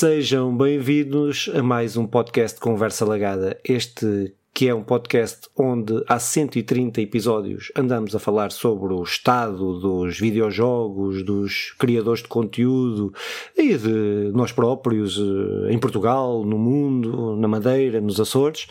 Sejam bem-vindos a mais um podcast Conversa Lagada. Este que é um podcast onde há 130 episódios andamos a falar sobre o estado dos videojogos, dos criadores de conteúdo e de nós próprios eh, em Portugal, no mundo, na Madeira, nos Açores.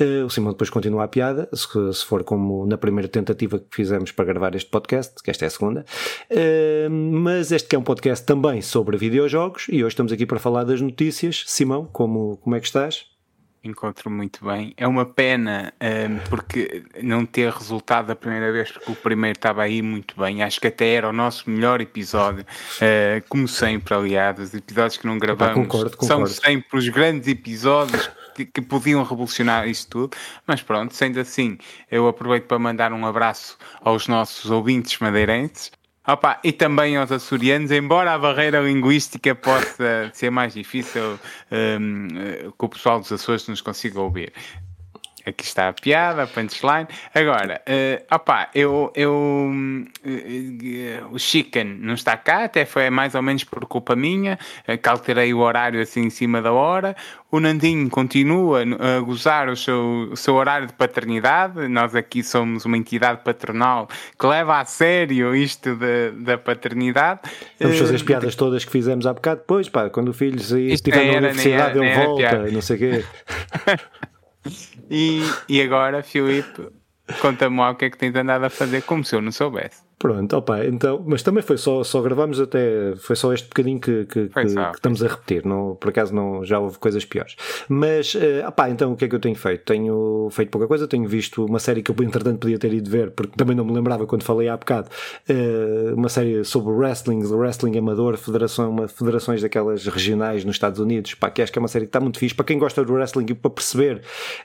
Eh, o Simão depois continua a piada, se for como na primeira tentativa que fizemos para gravar este podcast, que esta é a segunda. Eh, mas este que é um podcast também sobre videojogos e hoje estamos aqui para falar das notícias. Simão, como, como é que estás? Encontro muito bem. É uma pena um, porque não ter resultado da primeira vez, porque o primeiro estava aí muito bem. Acho que até era o nosso melhor episódio, uh, como sempre, aliás. Os episódios que não gravamos concordo, concordo. são sempre os grandes episódios. Que, que, podiam revolucionar isto tudo, mas pronto, sendo assim, eu aproveito para mandar um abraço aos nossos ouvintes madeirenses Opa, e também aos açorianos, embora a barreira linguística possa ser mais difícil um, eh, que o pessoal dos Açores nos consiga ouvir. Aqui está a piada, a punchline. Agora, uh, opa, eu, eu uh, o Chicken não está cá, até foi mais ou menos por culpa minha, uh, que alterei o horário assim em cima da hora. O Nandinho continua a gozar o seu, o seu horário de paternidade. Nós aqui somos uma entidade patronal que leva a sério isto de, da paternidade. Vamos fazer as piadas todas que fizemos há bocado depois, pá, quando o filho estiver na universidade, ele volta, não sei o quê. E, e agora, Filipe, conta-me lá o que é que tens andado a fazer, como se eu não soubesse. Pronto, opa, então, mas também foi só, só gravamos até, foi só este bocadinho que, que, que, que estamos a repetir, não, por acaso não, já houve coisas piores. Mas, uh, opá, então o que é que eu tenho feito? Tenho feito pouca coisa, tenho visto uma série que eu entretanto podia ter ido ver, porque também não me lembrava quando falei há bocado, uh, uma série sobre wrestling, wrestling amador, federação, uma, federações daquelas regionais nos Estados Unidos, pá, que acho que é uma série que está muito fixe, para quem gosta do wrestling e para perceber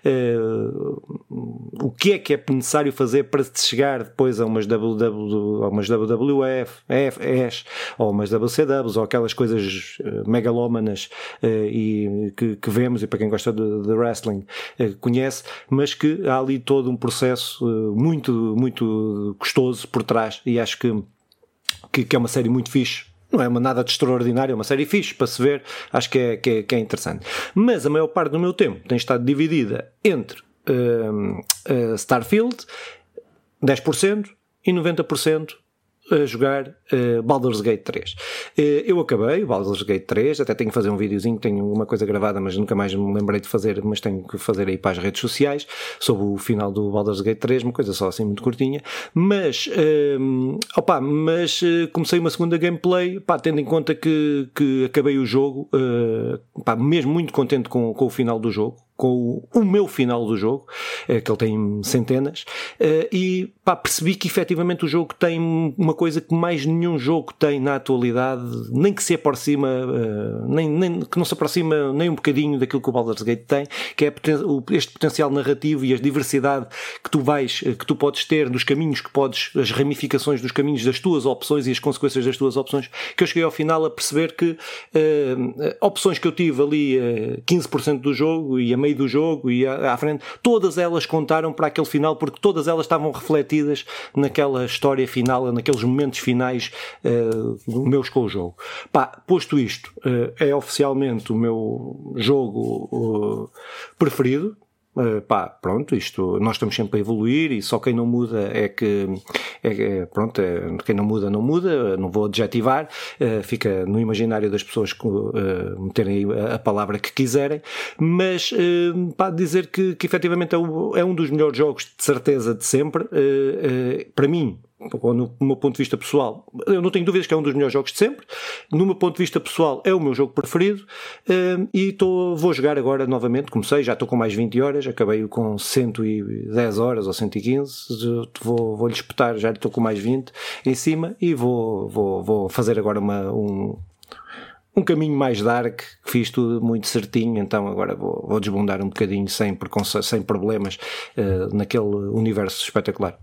uh, o que é que é necessário fazer para se chegar depois a umas WW ou umas WWF, ou umas WCWs, ou aquelas coisas uh, megalómanas uh, e, que, que, vemos, e para quem gosta de, de wrestling uh, conhece, mas que há ali todo um processo muito, muito custoso por trás, e acho que, que, que é uma série muito fixe não é uma nada de extraordinário, é uma série fixe para se ver, acho que é, que é, que é interessante. Mas a maior parte do meu tempo tem estado dividida entre uh, uh, Starfield, 10%, e 90% a jogar uh, Baldur's Gate 3. Uh, eh, eu acabei o Baldur's Gate 3, até tenho que fazer um videozinho, tenho uma coisa gravada, mas nunca mais me lembrei de fazer, mas tenho que fazer aí para as redes sociais, sobre o final do Baldur's Gate 3, uma coisa só assim muito curtinha. Mas, uh, opa, mas uh, comecei uma segunda gameplay, pá, tendo em conta que, que acabei o jogo, uh, pá, mesmo muito contente com, com o final do jogo, com o, meu final do jogo, é, que ele tem centenas, eh, e pá, percebi que efetivamente o jogo tem uma coisa que mais nenhum jogo tem na atualidade, nem que se aproxima, eh, nem, nem, que não se aproxima nem um bocadinho daquilo que o Baldur's Gate tem, que é este potencial narrativo e a diversidade que tu vais, eh, que tu podes ter dos caminhos que podes, as ramificações dos caminhos das tuas opções e as consequências das tuas opções, que eu cheguei ao final a perceber que uh, opções que eu tive ali uh, 15% do jogo e a meio do jogo e à, frente, todas elas contaram para aquele final porque todas elas estavam refletidas naquela história final, naqueles momentos finais uh, meus com o jogo. Pá, posto isto, uh, é oficialmente o meu jogo uh, preferido, Uh, pá, pronto, isto, nós estamos sempre a evoluir e só quem não muda é que, é, é pronto, é, quem não muda, não muda, não vou adjetivar, uh, fica no imaginário das pessoas que uh, meterem a, a, palavra que quiserem, mas, uh, pá, dizer que, que efetivamente é, o, é um dos melhores jogos de certeza de sempre, para mim, no meu ponto de vista pessoal, eu não tenho dúvidas que é um dos melhores jogos de sempre. No meu ponto de vista pessoal, é o meu jogo preferido. Ehm, e tô, vou jogar agora novamente. Comecei, já estou com mais 20 horas, acabei com 110 horas ou 115. Vou, vou lhe espetar, já estou com mais 20 em cima e vou, vou, vou fazer agora uma, um, um caminho mais dark, fiz tudo muito certinho, então agora vou, vou desbundar um bocadinho sem, sem problemas uh, naquele universo espetacular.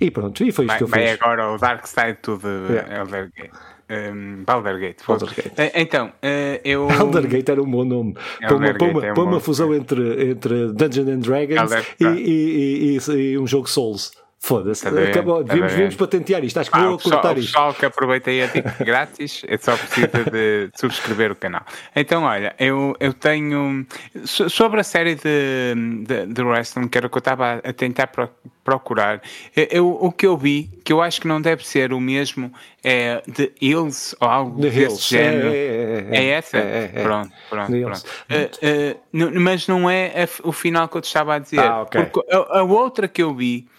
E pronto, e foi isto vai, que eu fiz. Agora o Dark Side tudo yeah. Elder Gate. Um, Baldergate. Baldergate. Uh, então, uh, eu. Baldergate era um bom nome. Para uma, para uma, uma fusão entre, entre Dungeons and Dragons e, e, e, e, um jogo Souls. Foda-se, acabou. Devíamos, devíamos patentear isto. Acho que ah, vou cortar isto. O pessoal que aproveitei a dica grátis é só precisa de subscrever o canal. Então, olha, eu, eu tenho. Sobre a série de, de, de wrestling, que era o que eu estava a tentar procurar, eu, o que eu vi, que eu acho que não deve ser o mesmo, é The Hills ou algo The desse Hills. género. É, é, é, é essa? É, é, pronto, pronto. pronto. Uh, uh, mas não é o final que eu te estava a dizer. Ah, okay. Porque a, a outra que eu vi é, é,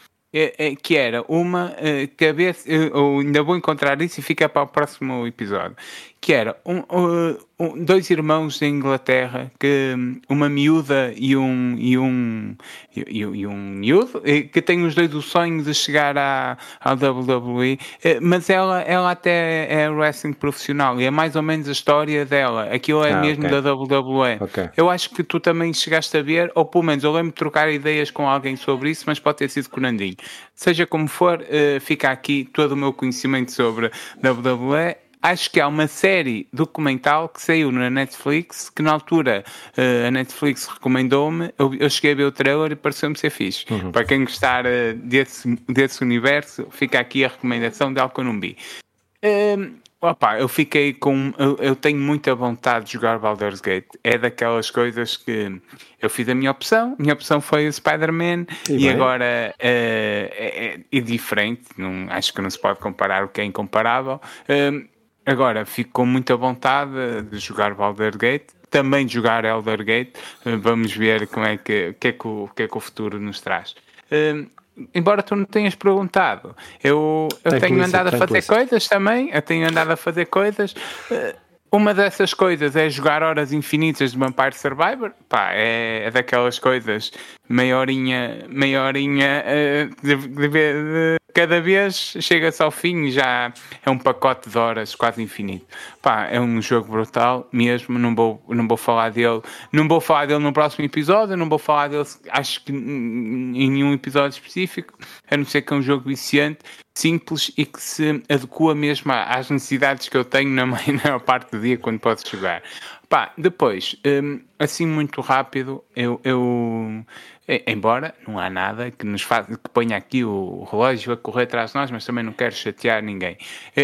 que era uma uh, cabeça, uh, ainda vou encontrar isso e fica para o próximo episódio, que era um, uh, um, dois irmãos da Inglaterra, que uma miúda e um e um e, e um miúdo, que têm os dois o sonho de chegar à, à WWE, eh, mas ela, ela até é wrestling profissional e é mais ou menos a história dela. Aquilo é ah, mesmo okay. da WWE. Okay. Eu acho que tu também chegaste a ver, ou pelo menos eu lembro de trocar ideias com alguém sobre isso, mas pode ter sido com o Nandinho. Seja como for, uh, fica aqui todo o meu conhecimento sobre WWE acho que há uma série documental que saiu na Netflix, que na altura uh, a Netflix recomendou-me, eu, eu, cheguei a ver o trailer e pareceu-me ser fixe. Uhum. Para quem gostar uh, desse, desse universo, fica aqui a recomendação de Alconumbi. Uh, opa, eu fiquei com. Eu, eu, tenho muita vontade de jogar Baldur's Gate. É daquelas coisas que eu fiz a minha opção, minha opção foi o Spider-Man e, e agora uh, é, é, diferente. Não, acho que não se pode comparar o que é incomparável. Uh, Agora, fico com muita vontade de jogar Baldur's Gate, também de jogar Elder Gate. Vamos ver como é que, que, é que, o, que é que o futuro nos traz. Uh, embora tu não tenhas perguntado, eu, eu tenho andado a fazer coisas também, eu tenho andado a fazer coisas. Uh, uma dessas coisas é jogar horas infinitas de Vampire Survivor. Pá, é, é daquelas coisas, meia horinha, meia horinha uh, de, de, de, cada vez chega-se ao fim e já é um pacote de horas quase infinito. Pá, é um jogo brutal mesmo, não vou, não vou falar dele, não vou falar dele no próximo episódio, não vou falar dele, acho que em nenhum episódio específico, a não ser que é um jogo viciante, simples e que se adequa mesmo às necessidades que eu tenho na maior parte do dia quando posso jogar. Pá, depois, hum, assim muito rápido, eu, eu, embora não há nada que nos faça, que ponha aqui o relógio a correr atrás de nós, mas também não quero chatear ninguém.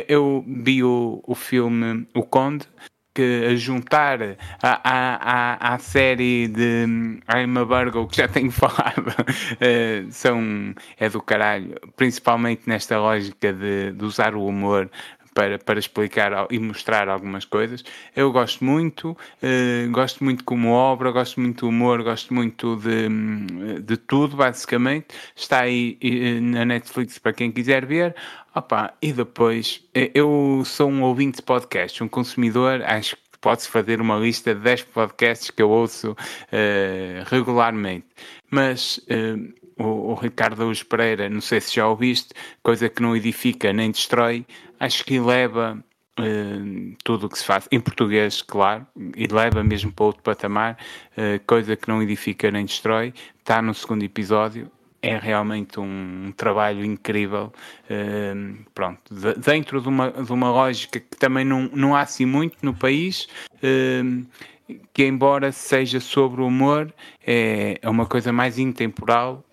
Eu, vi o, o filme O Conde, que a juntar à, à, à, série de I'm a Virgo, que já tenho falado, uh, são, é do caralho, principalmente nesta lógica de, de usar o humor para, para explicar e mostrar algumas coisas. Eu gosto muito, uh, gosto muito como obra, gosto muito do humor, gosto muito de, de tudo, basicamente. Está aí na Netflix para quem quiser ver. Opa, e depois, eh, eu sou um ouvinte de podcast, um consumidor, acho que pode-se fazer uma lista de 10 podcasts que eu ouço uh, regularmente. Mas o, o, Ricardo Araújo Pereira, não sei se já ouviste, coisa que não edifica nem destrói, acho que eleva uh, tudo o que se faz, em português, claro, e leva mesmo para outro patamar, uh, coisa que não edifica nem destrói, está no segundo episódio, é realmente um, trabalho incrível, uh, pronto, de, dentro de uma, de uma lógica que também não, não há assim muito no país, que embora seja sobre o humor, é, é uma coisa mais intemporal,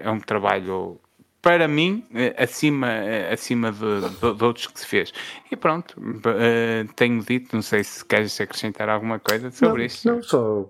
é um trabalho para mim, eh, acima, eh, acima de, de, de, outros que se fez. E pronto, uh, tenho dito, não sei se queres acrescentar alguma coisa sobre não, isto. Não, só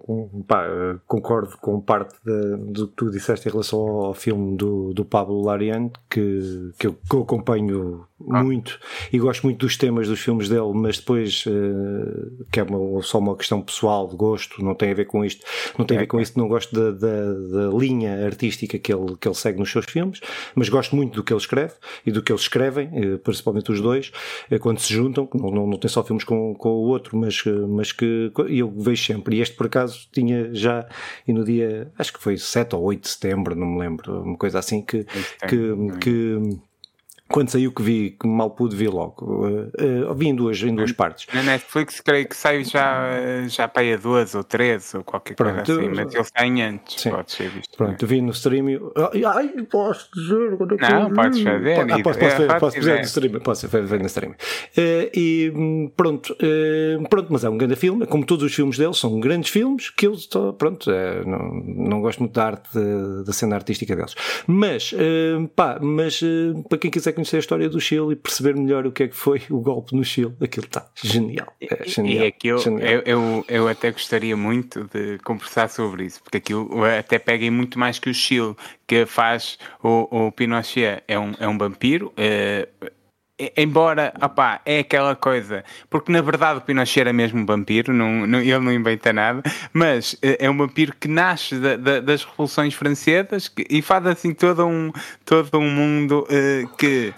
pá, concordo com parte de, do que tu disseste em relação ao filme do, do Pablo Larian, que, que, eu, que eu acompanho ah. muito e gosto muito dos temas dos filmes dele, mas depois uh, que é uma, só uma questão pessoal de gosto, não tem a ver com isto, não tem a ver com isso, não gosto da, da, da linha artística que ele, que ele segue nos seus filmes, mas gosto muito do que ele escreve e do que eles escrevem, eh, principalmente os dois, eh, quando se juntam, não, não, não tem só filmes com, com o outro, mas, mas que eu vejo sempre. E este, por acaso, tinha já, e no dia, acho que foi 7 ou 8 de setembro, não me lembro, uma coisa assim, que, que, que quando saiu que vi, que mal pude ver logo. Uh, uh, vi em duas, em duas partes. Na Netflix creio que saiu já, já para aí a duas ou três ou qualquer Pronto, coisa assim, mas ele sai antes, sim. pode ser visto. Pronto, vi no stream. Ai, posso dizer é Não, podes fazer. Ah, posso, posso, ver, posso ver no stream, posso ver no stream. Uh, e hum, pronto, pronto, mas é um grande filme, como todos os filmes dele, são grandes filmes que eu estou, pronto, não, não gosto muito da arte, da cena artística deles. Mas, pá, mas para quem quiser conhecer a história do Chile e perceber melhor o que é que foi o golpe no Chile, aquilo está genial. É genial, e aquilo, genial. Eu, eu, eu, até gostaria muito de conversar sobre isso, porque aquilo até pega muito mais que o Chile, que faz o, o Pinochet, é um, é um vampiro. É, Embora, opá, é aquela coisa, porque na verdade o Pinochet era mesmo um vampiro, não, não, ele não inventa nada, mas eh, é um vampiro que nasce da, da, das revoluções francesas e faz assim todo um, todo um mundo uh, que,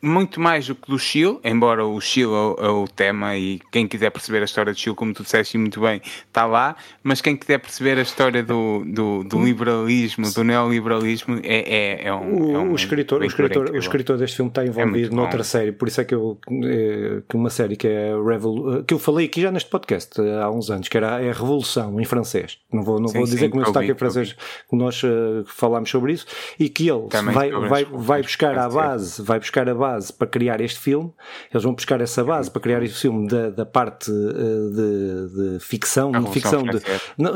muito mais do que do Chile, embora o Chile é o, é o, tema e quem quiser perceber a história do Chile, como tu disseste muito bem, está lá, mas quem quiser perceber a história do, do, do liberalismo, do neoliberalismo, é, é, é um. O, é um o escritor, o, escritor, o escritor deste filme está é envolvido é noutra série, por isso é que eu eh, que uma série que é Revol que eu falei aqui já neste podcast eh, há uns anos, que era é a Revolução em francês. Não vou, não sim, vou dizer sim, como está aqui em francês, que nós uh, falámos sobre isso, e que ele vai, vai, vai buscar a base, vai buscar a base para criar este filme, eles vão buscar essa base para criar este filme da, da parte uh, de, de, ficção, de ficção de,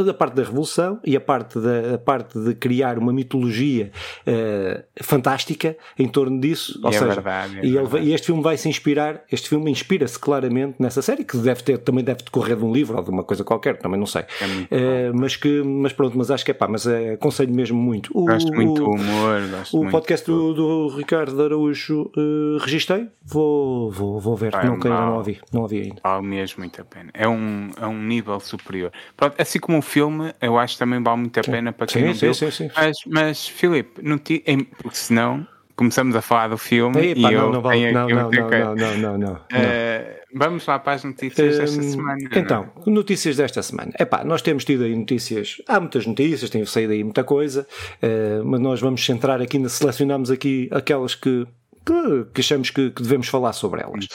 da parte da Revolução e a parte, da, a parte de criar uma mitologia uh, fantástica em torno disso. Ou é seja, verdade, é e ele, e este filme vai se inspirar, este filme inspira-se claramente nessa série, que deve ter, também deve decorrer de um livro ou de uma coisa qualquer, também não sei. É uh, mas que, mas pronto, mas acho que é pá, mas é, aconselho mesmo muito. O, gosto muito do humor, O muito podcast do, do, Ricardo Araújo uh, registrei, vou, vou, vou ver, não, não, não ouvi, não ouvi ainda. Vale mesmo muito a pena. É um, é um nível superior. Pronto, assim como o filme, eu acho que também vale muito a pena para quem sim, não sim, viu. Sim, sim, Mas, mas Filipe, não ti, porque senão começamos a falar do filme e não, eu não, vale, não, não, não, não, não, não, não, uh, Vamos lá para as notícias desta hum, semana. É? Então, notícias desta semana. Epá, nós temos tido aí notícias, há muitas notícias, tem saído aí muita coisa, uh, mas nós vamos centrar aqui, selecionamos aqui aquelas que que, que achamos que, que, devemos falar sobre elas.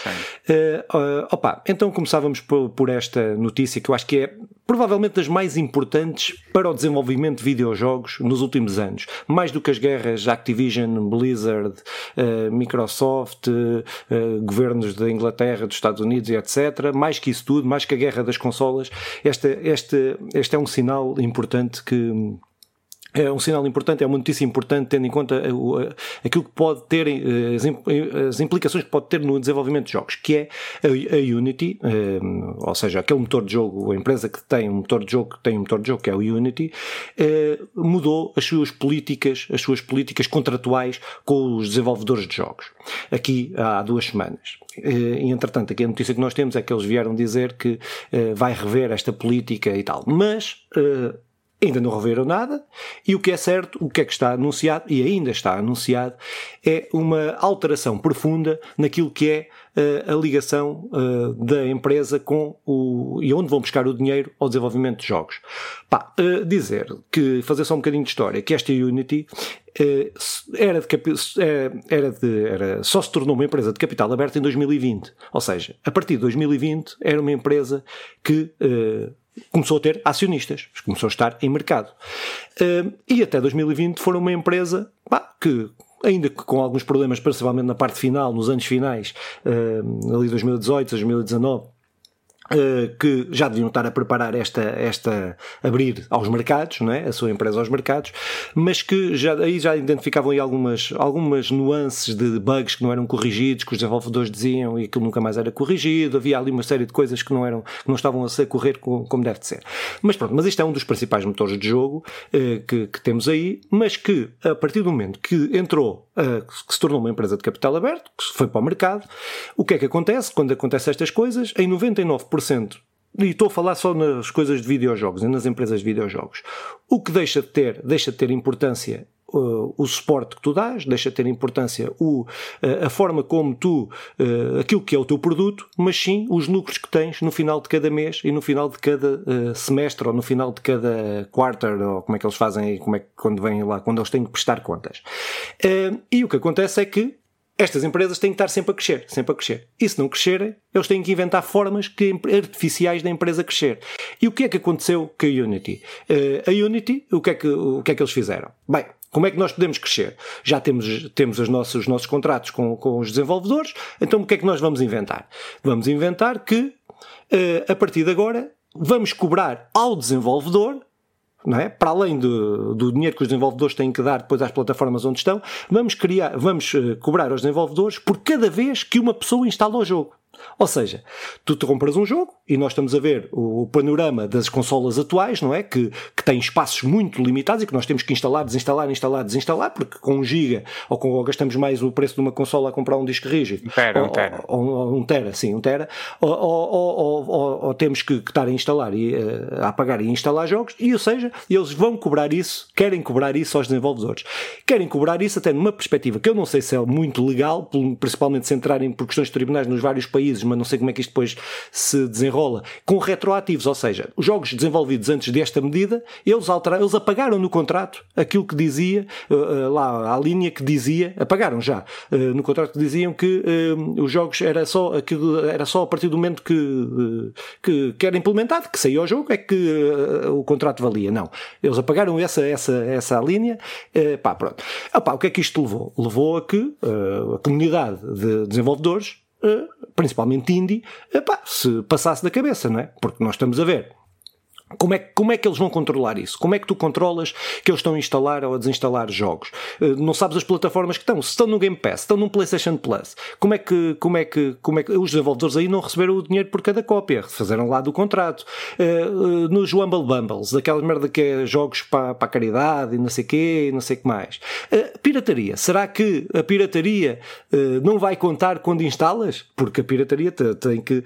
Uh, uh, opa, então começávamos por, por, esta notícia que eu acho que é provavelmente das mais importantes para o desenvolvimento de videojogos nos últimos anos. Mais do que as guerras Activision, Blizzard, uh, Microsoft, governos da Inglaterra, dos Estados Unidos e etc. Mais que isso tudo, mais que a guerra das consolas, este, este, este é um sinal importante que é um sinal importante, é uma notícia importante, tendo em conta aquilo que pode ter, eh, as implicações que pode ter no desenvolvimento de jogos, que é a Unity, eh, ou seja, aquele motor de jogo, a empresa que tem um motor de jogo, que tem um motor de jogo que é o Unity, eh, mudou as suas políticas, as suas políticas contratuais com os desenvolvedores de jogos. Aqui há duas semanas. E, entretanto, aqui a notícia que nós temos é que eles vieram dizer que vai rever esta política e tal. Mas ainda não reveram nada, e o que é certo, o que é que está anunciado, e ainda está anunciado, é uma alteração profunda naquilo que é a ligação uh, da empresa com o. e onde vão buscar o dinheiro ao desenvolvimento de jogos. Pá, uh, dizer que, fazer só um bocadinho de história, que esta Unity era de, era de era, só se tornou uma empresa de capital aberto em 2020. Ou seja, a partir de 2020 era uma empresa que começou a ter acionistas, começou a estar em mercado. Uh, e até 2020 foram uma empresa que ainda que com alguns problemas, principalmente na parte final, nos anos finais, uh, ali 2018, 2019, Uh, que já deviam estar a preparar esta, esta abrir aos mercados, não é? a sua empresa aos mercados, mas que já, aí já identificavam aí algumas, algumas nuances de bugs que não eram corrigidos, que os desenvolvedores diziam e aquilo nunca mais era corrigido, havia ali uma série de coisas que não, eram, que não estavam a ser correr como, deve de ser. Mas pronto, mas isto é um dos principais motores de jogo uh, que, que, temos aí, mas que a partir do momento que entrou, uh, que se tornou uma empresa de capital aberto, que foi para o mercado, o que é que acontece quando acontecem estas coisas? Em 99% e estou a falar só nas coisas de videojogos e nas empresas de videojogos. O que deixa de ter, deixa de ter importância uh, o suporte que tu dás, deixa de ter importância o, uh, a forma como tu, uh, aquilo que é o teu produto, mas sim os lucros que tens no final de cada mês e no final de cada uh, semestre ou no final de cada quarter, ou como é que eles fazem, como é que quando vêm lá, quando eles têm que prestar contas. Uh, e o que acontece é que estas empresas têm que estar sempre a crescer, sempre a crescer. E se não crescerem, eles têm que inventar formas que, artificiais da empresa crescer. E o que é que aconteceu com a Unity? Uh, a Unity, o que, é que, o que é que eles fizeram? Bem, como é que nós podemos crescer? Já temos, temos os, nossos, os nossos contratos com, com os desenvolvedores, então o que é que nós vamos inventar? Vamos inventar que, uh, a partir de agora, vamos cobrar ao desenvolvedor não é? Para além do, dinheiro que os desenvolvedores têm que dar depois às plataformas onde estão, vamos criar, vamos uh, cobrar aos desenvolvedores por cada vez que uma pessoa instala o jogo. Ou seja, tu te compras um jogo e nós estamos a ver o, panorama das consolas atuais, não é? Que, que têm espaços muito limitados e que nós temos que instalar, desinstalar, instalar, desinstalar, porque com um giga ou, com, ou gastamos mais o preço de uma consola a comprar um disco rígido. Um tera, ou, um tera. Ou, ou, um tera, sim, um tera. Ou, temos que, que, estar a instalar e uh, a apagar e instalar jogos, e ou seja, eles vão cobrar isso, querem cobrar isso aos desenvolvedores. Querem cobrar isso até numa perspectiva que eu não sei se é muito legal, principalmente se entrarem por questões de tribunais nos vários países, mas não sei como é que isto depois se desenrola, com retroativos, ou seja, os jogos desenvolvidos antes desta medida, eles, alteraram, eles apagaram no contrato aquilo que dizia, uh, lá a linha que dizia, apagaram já, uh, no contrato que diziam que uh, os jogos era só, aquilo, era só a partir do momento que, que, que era implementado, que saiu o jogo, é que o contrato valia. Não. Eles apagaram essa, essa, essa linha, pá, pronto. Epá, o que é que isto levou? Levou a que a comunidade de desenvolvedores principalmente indie, epá, se passasse da cabeça, não é? Porque nós estamos a ver como é, como é que eles vão controlar isso? Como é que tu controlas que eles estão a instalar ou a desinstalar jogos? Eh, não sabes as plataformas que estão. Se estão no Game Pass, estão no PlayStation Plus, como é que, como é que, como é que os desenvolvedores aí não receberam o dinheiro por cada cópia? Fizeram lá do contrato. Uh, uh, nos Humble Bumbles, daquela merda que é jogos para, para caridade e não sei quê e não sei o que mais. Pirataria. Será que a pirataria não vai contar quando instalas? Porque a pirataria tem que.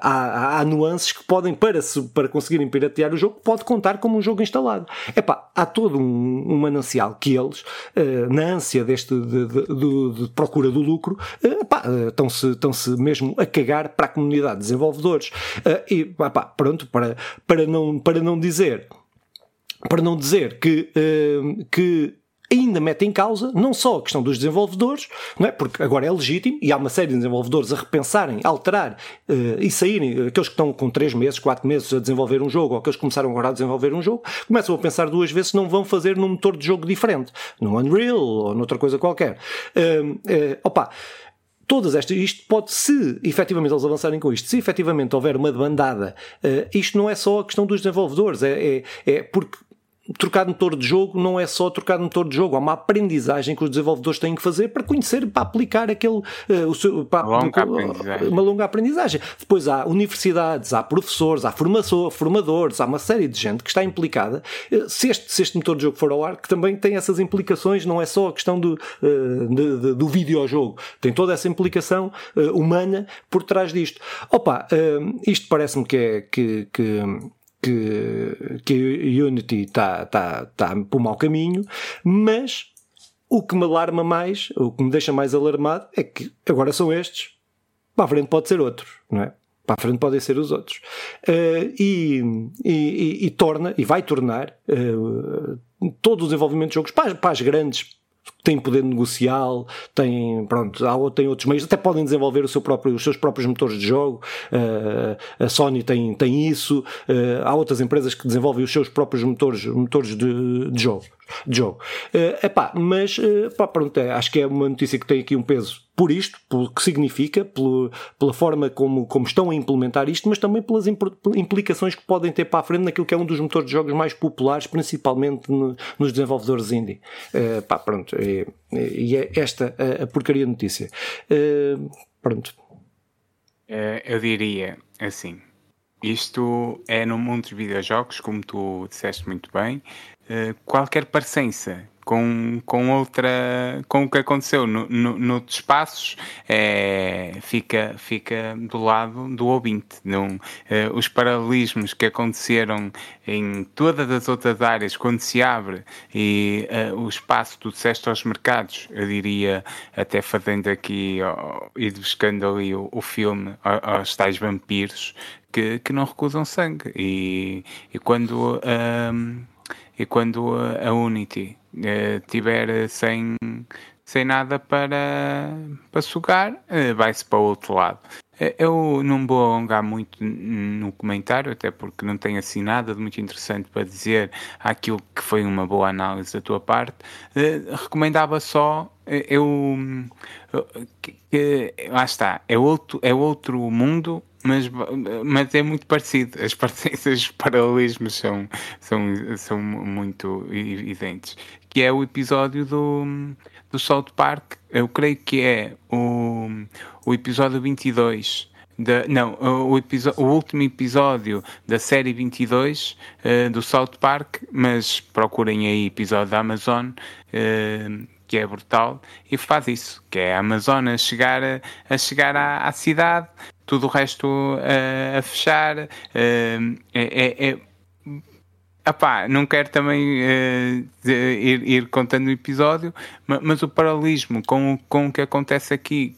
há, há nuances que podem, para, para conseguirem piratear o jogo, pode contar como um jogo instalado. Epá, há todo um, um manancial que eles, uh, na ânsia deste, de, de, de, de procura do lucro, epá, uh, estão-se, estão-se mesmo a cagar para a comunidade de desenvolvedores. Uh, e, epá, pronto, para, para, não, para não dizer para não dizer que, que ainda mete em causa não só a questão dos desenvolvedores, não é? porque agora é legítimo e há uma série de desenvolvedores a repensarem, alterar uh, e saírem, aqueles que estão com 3 meses, 4 meses a desenvolver um jogo ou aqueles que começaram agora a desenvolver um jogo, começam a pensar duas vezes se não vão fazer num motor de jogo diferente, no Unreal ou noutra coisa qualquer. Uh, uh, opa! todas estas, isto pode, se efetivamente eles avançarem com isto, se efetivamente houver uma demandada, uh, isto não é só a questão dos desenvolvedores, é, é, é porque trocar de motor de jogo não é só trocar de motor de jogo, há uma aprendizagem que os desenvolvedores têm que fazer para conhecer, para aplicar aquele uh, o seu, para, uma, longa aprendizagem. uma longa aprendizagem. Depois há universidades, há professores, há formadores, há uma série de gente que está implicada. Uh, se, este, se este motor de jogo for ao ar, que também tem essas implicações, não é só a questão do, uh, de, de, do videojogo, tem toda essa implicação humana por trás disto. Opa, isto parece-me que é que, que que, que a Unity está tá, tá por mau caminho, mas o que me alarma mais, o que me deixa mais alarmado é que agora são estes, para a frente pode ser outros, não é? Para a frente podem ser os outros. Uh, e, e, e, torna, e vai tornar uh, todo o desenvolvimento de jogos para, para as grandes têm poder negocial, têm, pronto, há, têm outros meios, até podem desenvolver o seu próprio, os seus próprios motores de jogo. Uh, a Sony tem, tem isso, uh, há outras empresas que desenvolvem os seus próprios motores, motores de, de jogo de jogo. Uh, epá, mas uh, pá, pronto, é, acho que é uma notícia que tem aqui um peso por isto, pelo que significa, pelo, pela forma como, como estão a implementar isto, mas também pelas implicações que podem ter para a frente naquilo que é um dos motores de jogos mais populares, principalmente no, nos desenvolvedores indie. Uh, pá, pronto, e, e é esta a, a porcaria notícia. Uh, pronto. eu diria assim. Isto é no mundo dos videojogos, como tu disseste muito bem, eh, qualquer parecença com, com outra com o que aconteceu no, no, noutros espaços é, fica, fica do lado do ouvinte. Não, é, os paralelismos que aconteceram em todas as outras áreas, quando se abre e é, o espaço do disseste aos mercados, eu diria, até fazendo aqui e buscando ali o, o filme aos tais vampiros que, que não recusam sangue. E, e quando. Um, e quando a, Unity uh, tiver sem, sem nada para, para sugar, uh, vai-se para o outro lado. Eu não vou alongar muito no comentário, até porque não tenho assim nada de muito interessante para dizer aquilo que foi uma boa análise da tua parte. Uh, recomendava só, eu, que, que, lá está, é outro, é outro mundo, mas, mas é muito parecido. As os paralelismos são, são, são muito evidentes. Que é o episódio do, do South Park, eu creio que é o, o episódio 22. Da, não, o, o, último episódio da série 22 uh, do South Park, mas procurem aí episódio da Amazon, uh, que é brutal, e faz isso, que é a Amazon a chegar, a, a chegar à, à cidade, tudo o resto uh, a fechar. Uh, é, é, é Epá, não quero também uh, ir, ir, contando o episódio, mas, mas, o paralelismo com, com o que acontece aqui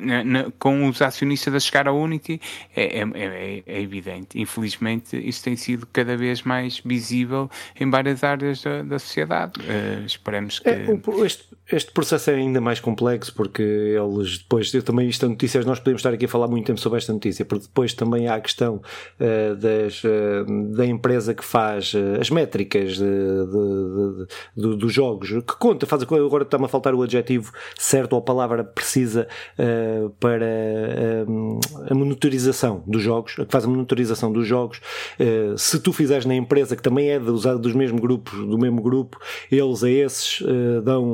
na, na, com os acionistas a chegar à Unity é, é, é, é, evidente. Infelizmente, isso tem sido cada vez mais visível em várias áreas da, da sociedade. Uh, esperemos que. É, este, este, processo é ainda mais complexo porque eles depois, eu também isto notícias, nós podemos estar aqui a falar muito tempo sobre esta notícia, porque depois também há a questão uh, das, uh, da empresa que faz as métricas de, de, de, dos jogos, que conta, faz agora está-me a faltar o adjetivo certo ou a palavra precisa para a, a monitorização dos jogos, a que faz a monitorização dos jogos. Uh, se tu fizeres na empresa, que também é dos, dos mesmos grupos, do mesmo grupo, eles a esses uh, dão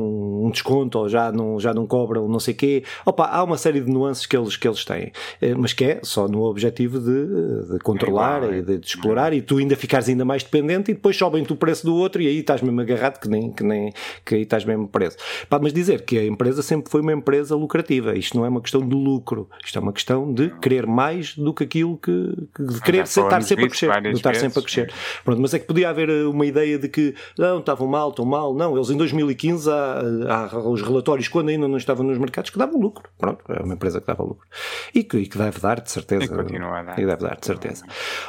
um desconto ou já não, já não cobram não sei o quê. Opa, há uma série de nuances que eles, que eles têm, mas que é só no objetivo de, de controlar é igual, e de, de, explorar e tu ainda ficares ainda mais dependente e depois sobem-te o preço do outro e aí estás mesmo agarrado que nem, que nem que aí estás mesmo preso. Pá, mas dizer que a empresa sempre foi uma empresa lucrativa, isto não é uma questão de lucro, isto é uma questão de querer mais do que aquilo que, de querer estar sempre a crescer, de estar sempre a crescer. Pronto, mas é que podia haver eh, uma ideia de que não, estavam mal, estão mal, não, eles em 2015 há, há os relatórios quando ainda não estavam nos mercados que davam lucro, pronto, é uma empresa que dava lucro. E que, e que deve dar de certeza. E continua a dar, e deve dar de certeza.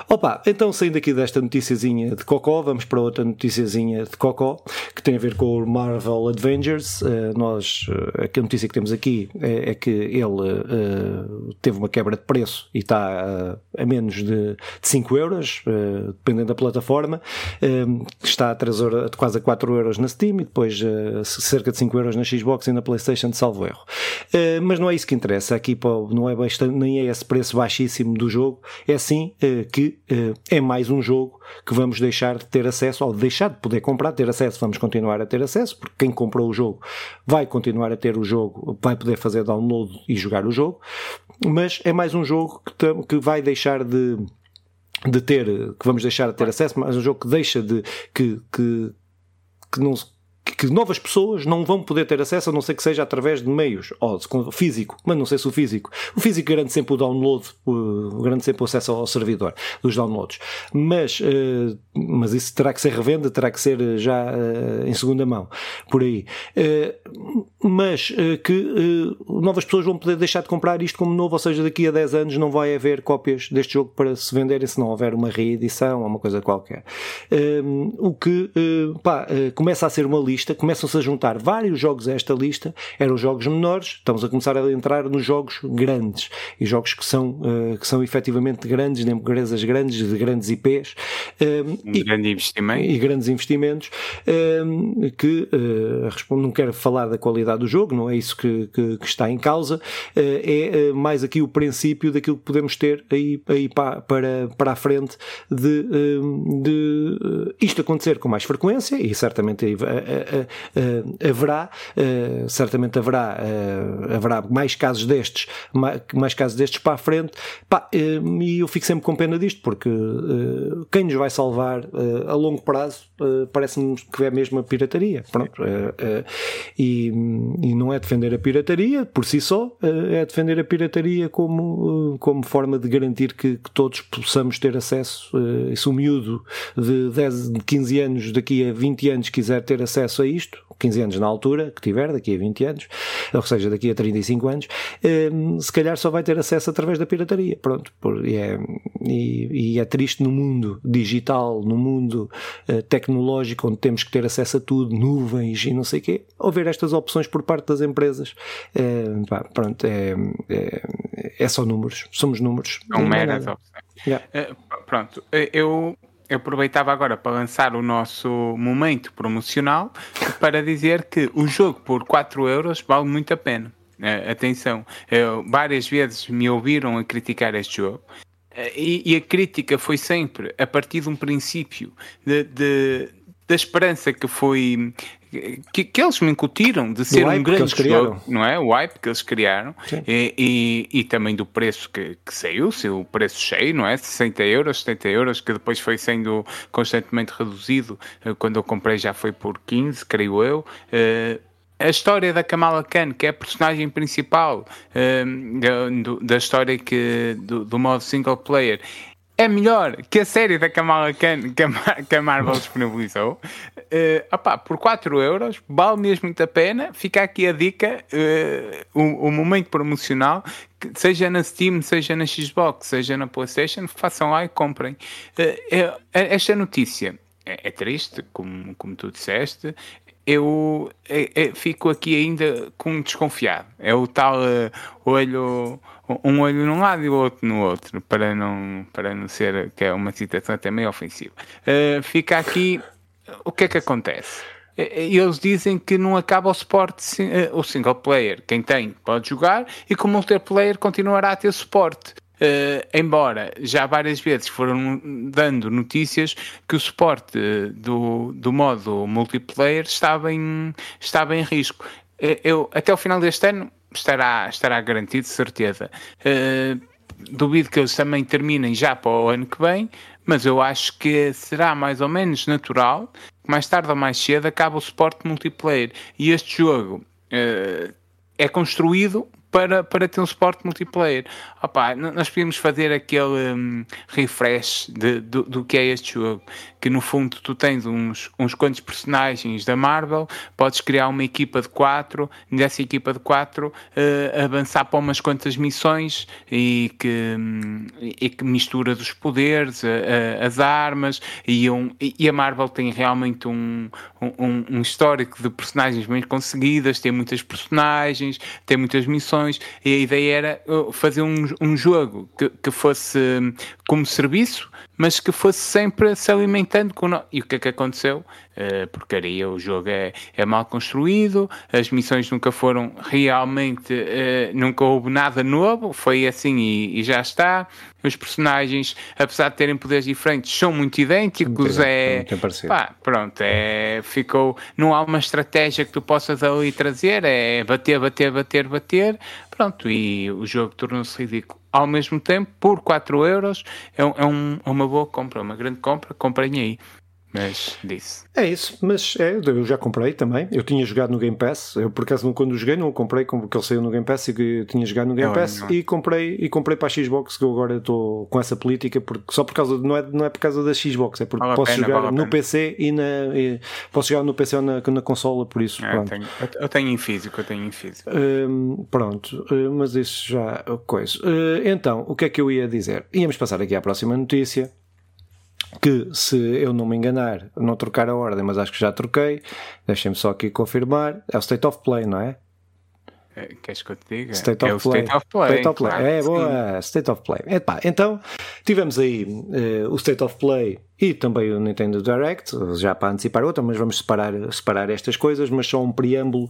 Opa, então saindo aqui desta noticiazinha de Cocó, vamos para outra noticiazinha de Cocó que tem a ver com o Marvel Avengers. Uh, nós, uh, a notícia que temos aqui é, é que ele uh, teve uma quebra de preço e está uh, a menos de, de 5 euros, uh, dependendo da plataforma. está a 3 euros, quase a 4 euros na Steam e depois cerca de 5 euros na Xbox e na PlayStation, salvo erro. mas não é isso que interessa. Aqui não é bastante, nem é esse preço baixíssimo do jogo. É sim que é mais um jogo que vamos deixar de ter acesso, ou deixar de poder comprar, ter acesso, vamos continuar a ter acesso, porque quem comprou o jogo vai continuar a ter o jogo, vai poder fazer download e jogar o jogo, mas é mais um jogo que, que vai deixar de de ter, que vamos deixar de ter acesso, mas um jogo que deixa de que, que, que não que novas pessoas não vão poder ter acesso a não ser que seja através de meios, ou físico, mas não sei se o físico. O físico garante sempre o download, o, garante sempre o acesso ao servidor dos downloads. Mas, uh, mas isso terá que ser revenda, terá que ser eh, já uh, em segunda mão, por aí. Uh, mas que novas pessoas vão poder deixar de comprar isto como novo, ou seja, daqui a 10 anos não vai haver cópias deste jogo para se venderem se não houver uma reedição ou uma coisa qualquer. o que pá, começa a ser uma lista lista, começam-se a juntar vários jogos a esta lista, eram jogos menores, estamos a começar a entrar nos jogos grandes, e jogos que são, uh, que são efetivamente grandes, de empresas grandes, de grandes IPs. Um, e, grande investimento. E grandes investimentos, um, que uh, não quero falar da qualidade do jogo, não é isso que, que, que está em causa, uh, é mais aqui o princípio daquilo que podemos ter aí, aí para, para, para a frente de, de isto acontecer com mais frequência, e certamente haverá, uh, certamente haverá, haverá mais casos destes, mais, casos destes para a frente, e eu fico sempre com pena disto, porque quem nos vai salvar a longo prazo parece-me que é mesmo a pirataria. Pronto, e, e não é defender a pirataria por si só, é defender a pirataria como, como forma de garantir que, que todos possamos ter acesso. se o miúdo de 10, de 15 anos, daqui a 20 anos, quiser ter acesso a isto, 15 anos na altura, que tiver, daqui a 20 anos, ou seja, daqui a 35 anos, um, se calhar só vai ter acesso através da pirataria. Pronto, e é, e, e é triste no mundo digital, no mundo uh, tecnológico, onde temos que ter acesso a tudo, nuvens e não sei o quê, haver estas opções por parte das empresas. Uh, pá, pronto, é, é, é, só números, somos números. São meras opções. Yeah. Uh, pronto, eu eu aproveitava agora para lançar o nosso momento promocional para dizer que o jogo por 4 euros vale muito a pena. Uh, atenção, uh, várias vezes me ouviram a criticar este jogo uh, e, e, a crítica foi sempre a partir de um princípio de, de da esperança que foi que, que, eles me incutiram de ser um grande jogo, não é? O hype que eles criaram e, e, e, também do preço que, que saiu, o preço cheio, não é? 60 euros, 70 euros, que depois foi sendo constantemente reduzido. Eh, quando eu comprei já foi por 15, creio eu. Uh, a história da Kamala Khan, que é a personagem principal uh, da, da, história que, do, do modo single player, é melhor que a série da Kamala Khan que a, que a Marvel disponibilizou. Uh, opá, por 4 euros, vale mesmo muito a pena. Fica aqui a dica, uh, o, o, momento promocional, seja na Steam, seja na Xbox, seja na PlayStation, façam lá e comprem. Uh, esta notícia é, é, triste, como, como tu disseste. Eu é, fico aqui ainda com desconfiado. É o tal olho um olho num lado e o outro no outro, para não, para não ser que é uma citação até meio ofensiva. Uh, fica aqui o que é que acontece? Eles dizem que não acaba o suporte, o single player. Quem tem pode jogar e que o multiplayer continuará a ter suporte. Uh, embora já várias vezes foram dando notícias que o suporte do, do modo multiplayer estava em, estava em risco. Eu, até o final deste ano estará, estará garantido, certeza. Uh, duvido que eles também terminem já para o ano que vem, mas eu acho que será mais ou menos natural que mais tarde ou mais cedo acabe o suporte multiplayer. E este jogo uh, é construído para, para ter um suporte multiplayer. Opa, nós podíamos fazer aquele um, refresh de, do, do que é este jogo que no fundo tu tens uns, uns quantos personagens da Marvel, podes criar uma equipa de quatro, nessa equipa de quatro uh, avançar para umas quantas missões e que, um, e que mistura dos poderes, uh, as armas, e, um, e a Marvel tem realmente um, um, um histórico de personagens bem conseguidas, tem muitas personagens, tem muitas missões, e a ideia era fazer um, um jogo que, que fosse hum, como serviço, mas que fosse sempre se alimentando com. No... E o que é que aconteceu? Uh, porcaria, o jogo é, é mal construído, as missões nunca foram realmente. Uh, nunca houve nada novo, foi assim e, e, já está. Os personagens, apesar de terem poderes diferentes, são muito idênticos. é. Pá, pronto, é. Ficou. Não há uma estratégia que tu possas ali trazer, é bater, bater, bater, bater. Pronto, e o jogo tornou-se ridículo ao mesmo tempo, por 4 euros, é, é, um, é uma boa compra, uma grande compra, comprem aí. Mas disse. É isso, mas é, eu já comprei também. Eu tinha jogado no Game Pass. Eu por acaso quando joguei não o comprei porque ele saiu no Game Pass e tinha jogado no Game é Pass e comprei e comprei para a Xbox que eu agora estou com essa política porque só por causa de, não é não é por causa da Xbox é porque vale posso pena, jogar vale no PC e na e, posso jogar no PC ou na, na consola por isso. É, eu, tenho, eu, tenho, em físico, eu tenho em físico. Hum, pronto, hum, mas isso já coisa. Hum, então o que é que eu ia dizer? Íamos passar aqui à próxima notícia que se eu não me enganar, não trocar a ordem, mas acho que já troquei, deixem-me só aqui confirmar, é o State of Play, não é? é queres que eu te diga? State é of, é Play. State of Play. State of Play. Claro, é, boa, State of Play. Epá, então, tivemos aí uh, o State of Play e também o Nintendo Direct, já para antecipar outra, mas vamos separar, separar estas coisas, mas só um preâmbulo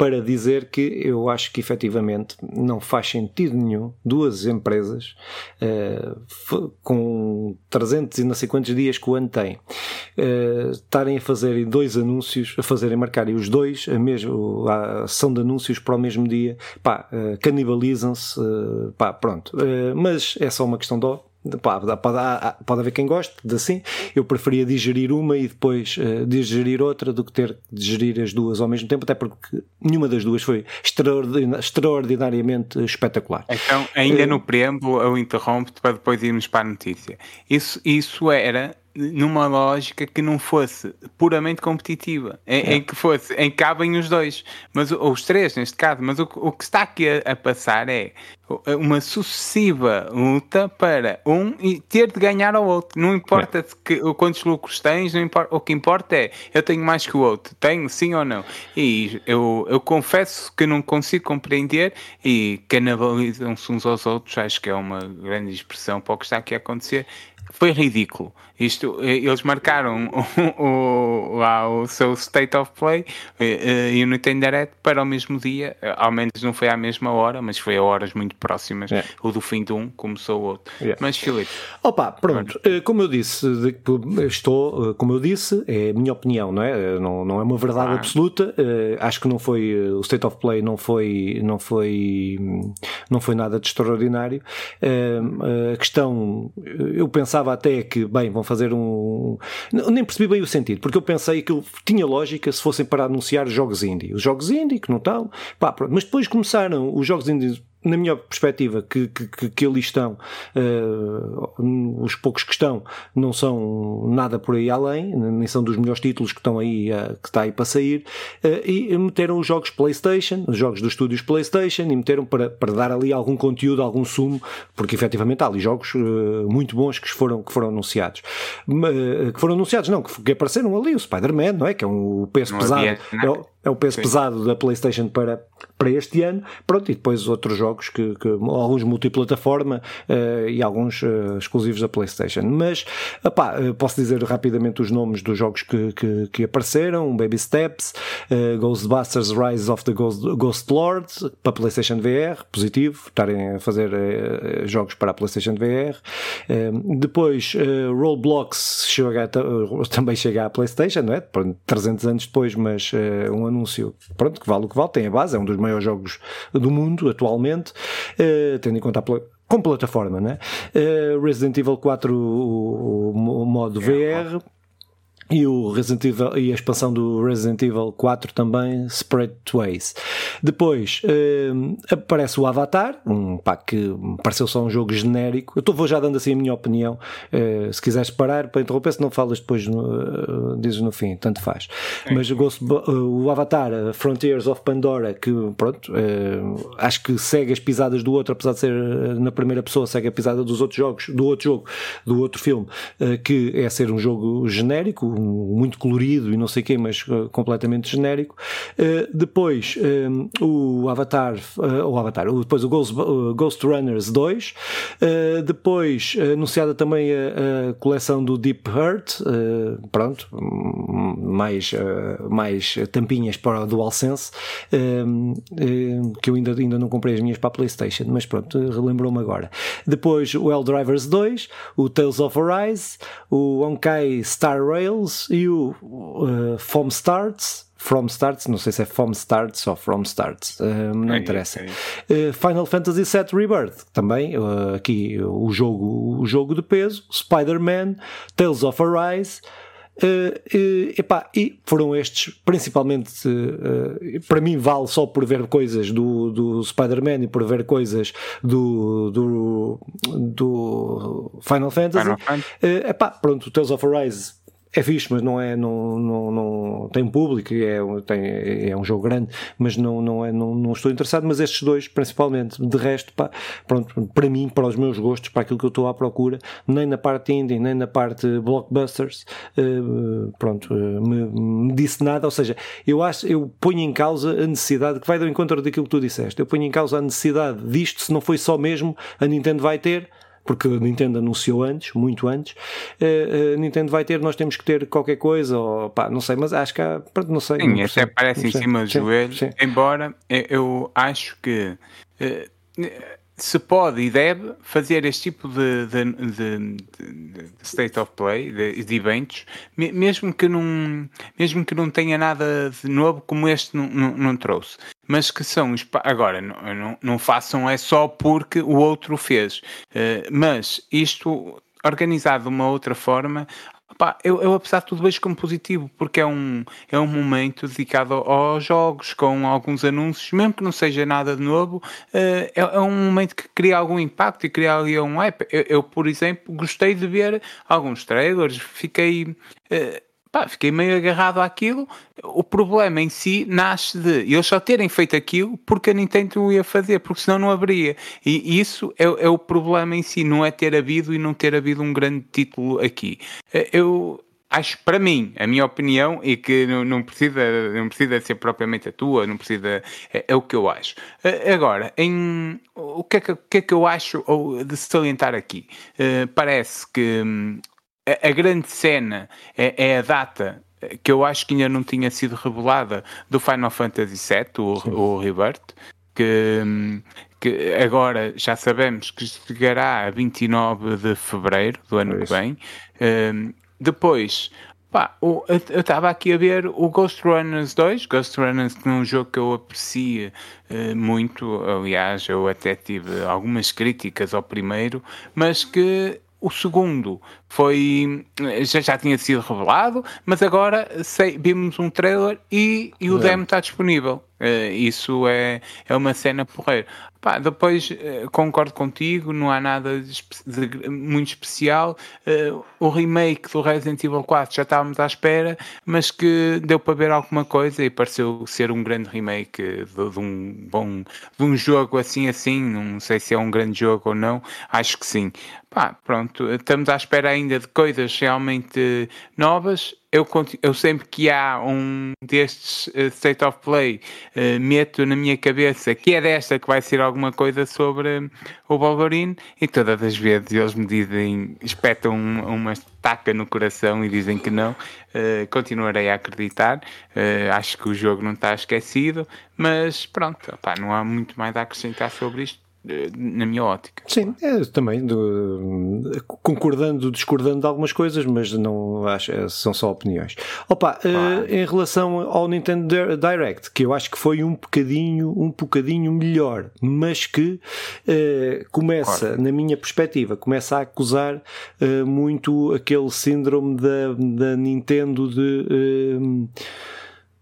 para dizer que eu acho que efetivamente não faz sentido nenhum duas empresas uh, com 300 e não sei quantos dias que o ano tem uh, estarem a fazerem dois anúncios, a fazerem marcarem os dois a, mesmo, a ação de anúncios para o mesmo dia, pá, uh, canibalizam-se, pá, pronto. mas é só uma questão de Pá, pode, pode haver quem goste de assim. Eu preferia digerir uma e depois uh, digerir outra do que ter de digerir as duas ao mesmo tempo, até porque nenhuma das duas foi extraordinariamente espetacular. Então, ainda uh, no preâmbulo, eu interrompo-te para depois irmos para a notícia. Isso, isso era numa lógica que não fosse puramente competitiva, em, é. em que fosse, em que cabem os dois, mas ou os três neste caso, mas o, o que está aqui a, a, passar é uma sucessiva luta para um e ter de ganhar ao outro. Não importa é. que, quantos lucros tens, não importa, o que importa é eu tenho mais que o outro, tenho sim ou não. E eu, eu confesso que não consigo compreender e canibalizam-se uns aos outros, acho que é uma grande expressão para o que está aqui a acontecer foi ridículo. Isto, eh, eles marcaram o, o, lá o seu State of Play eh, e o Nintendo Direct para o mesmo dia, ao menos não foi à mesma hora, mas foi a horas muito próximas. É. O do fim de um começou o outro. Yeah. Mas Filipe. Opa, pronto, eh, como eu disse, estou, como eu disse, é a minha opinião, não é? Não, não é uma verdade ah. absoluta. Acho que não foi o State of Play não foi, não foi, não foi nada de extraordinário. A questão, eu pensava até que, bem, vão fazer um. Nem percebi bem o sentido, porque eu pensei que tinha lógica se fossem para anunciar jogos indie. Os jogos indie, que não estão. Pá, mas depois começaram os jogos indie na minha perspectiva, que, que, que ali estão, uh, os poucos que estão, não são nada por aí além, nem são dos melhores títulos que estão aí, uh, que está aí para sair, uh, e meteram os jogos PlayStation, os jogos dos estúdios PlayStation, e meteram para, para dar ali algum conteúdo, algum sumo, porque efetivamente há ali jogos muito bons que foram, que foram anunciados. que foram anunciados, não, que, que apareceram ali, o Spider-Man, não é? Que é um peso não pesado. Havia, é o peso Sim. pesado da PlayStation para, para este ano. Pronto, e depois outros jogos, que, que alguns multiplataforma uh, e alguns uh, exclusivos da PlayStation. Mas, uh, posso dizer rapidamente os nomes dos jogos que, que, que apareceram: Baby Steps, Ghostbusters Rise of the Ghost, Ghost Lord para PlayStation VR, positivo, estarem a fazer jogos para a PlayStation VR. depois, Roblox chega, também chega à PlayStation, não é? 300 anos depois, mas um anúncio, pronto, que vale o que vale, tem a base, é um dos maiores jogos do mundo atualmente, uh, tendo em conta a com plataforma, né? Uh, Resident Evil 4 o, o, o modo VR e o Resident Evil e a expansão do Resident Evil 4 também Spread Ways. Depois uh, aparece o Avatar, um pá que pareceu só um jogo genérico. Eu estou vou já dando assim a minha opinião. Uh, se quiseres parar para interromper, se não falas depois no, uh, dizes no fim, tanto faz. É. Mas gosto o Avatar Frontiers of Pandora que pronto, acho que segue as pisadas do outro, apesar de ser na primeira pessoa, segue a pisada dos outros jogos, do outro jogo, do outro filme, que é ser um jogo genérico, muito colorido e não sei o quê, mas uh, completamente genérico. Uh, depois um, o Avatar, uh, o Avatar, depois o Ghost, Ghost Runners 2. depois anunciada também a, a, coleção do Deep Hurt, pronto, mais, mais tampinhas para o DualSense, que eu ainda, ainda não comprei as minhas para a PlayStation, mas pronto, relembrou-me agora. Depois o Helldivers 2, o Tales of Arise, o Honkai Star E o uh, Foam Starts. From Starts, não sei se é Foam Starts ou From Starts, uh, não interessa. Uh, Final Fantasy VII Rebirth, também aqui o jogo, o jogo de peso, Spider-Man, Tales of Arise, Uh, uh, epá, e foram estes, principalmente, uh, para mim vale só por ver coisas do, do Spider-Man e por ver coisas do, do, do Final Fantasy. Final Fantasy. epá, pronto, Tales of Arise é fixe, mas não é, não, não, não tem público, é, tem, é um jogo grande, mas não, não, é, não, não estou interessado. Mas estes dois, principalmente, de resto, pá, pronto, para mim, para os meus gostos, para aquilo que eu estou à procura, nem na parte indie, nem na parte blockbusters, uh, pronto, uh, me, me, disse nada. Ou seja, eu acho, eu ponho em causa a necessidade, que vai ao encontro daquilo que tu disseste, eu ponho em causa a necessidade disto, se não foi só mesmo a Nintendo vai ter porque a Nintendo anunciou antes, muito antes, a eh, eh, Nintendo vai ter, nós temos que ter qualquer coisa, ou pá, não sei, mas acho que há, não sei. Sim, não até parece em cima do joelho, embora eu acho que eh, se pode e deve fazer este tipo de, de, de, de state of play, de, eventos, mesmo que, não, mesmo que não tenha nada de novo como este não, não, não trouxe. Mas que são agora não, não, não, façam é só porque o outro fez. Uh, mas isto organizado de uma outra forma, eu, eu apesar de tudo vejo como positivo, porque é um, é um momento dedicado aos jogos, com alguns anúncios, mesmo que não seja nada de novo, é, é um momento que cria algum impacto e cria ali um hype. Eu, eu, por exemplo, gostei de ver alguns trailers, fiquei pá, fiquei meio agarrado àquilo. O problema em si nasce de eles só terem feito aquilo porque a Nintendo ia fazer, porque senão não haveria. E isso é, é, o problema em si, não é ter havido e não ter havido um grande título aqui. Eh, eu acho, para mim, a minha opinião, e que não, não, precisa, não precisa ser propriamente a tua, não precisa, é, é o que eu acho. Eh, agora, em, o, que é que, o que é que eu acho de salientar aqui? Uh, parece que hum, a, a grande cena é, é, a data que eu acho que ainda não tinha sido revelada do Final Fantasy VII, o, o Rebirth, que, que agora já sabemos que chegará a 29 de fevereiro do ano é que vem. Um, depois, pá, o, eu estava aqui a ver o Ghost Runners 2, Ghost Runners que é um jogo que eu aprecio uh, muito, aliás, eu até tive algumas críticas ao primeiro, mas que o segundo foi já, já tinha sido revelado, mas agora sei, vimos um trailer e, e o é. demo está disponível. Uh, isso é, é uma cena porreira. Pá, depois uh, concordo contigo, não há nada de, de, muito especial. Uh, o remake do Resident Evil 4 já estávamos à espera, mas que deu para ver alguma coisa e pareceu ser um grande remake de, de um bom de um jogo assim assim. Não sei se é um grande jogo ou não, acho que sim. Pá, pronto, estamos à espera ainda de coisas realmente novas eu, eu sempre que há um destes uh, State of Play, uh, meto na minha cabeça que é desta que vai ser alguma coisa sobre o Wolverine e todas as vezes eles me dizem, espetam uma estaca no coração e dizem que não. Uh, continuarei a acreditar. acho que o jogo não está esquecido, mas pronto, não há muito mais a acrescentar sobre isto na minha ótica. Sim, é, também do, concordando, discordando de algumas coisas, mas não acho, é, são só opiniões. Opa, uh, em relação ao Nintendo Direct, que eu acho que foi um bocadinho, um bocadinho melhor, mas que começa, claro. na minha perspectiva, começa a acusar muito aquele síndrome da, da Nintendo de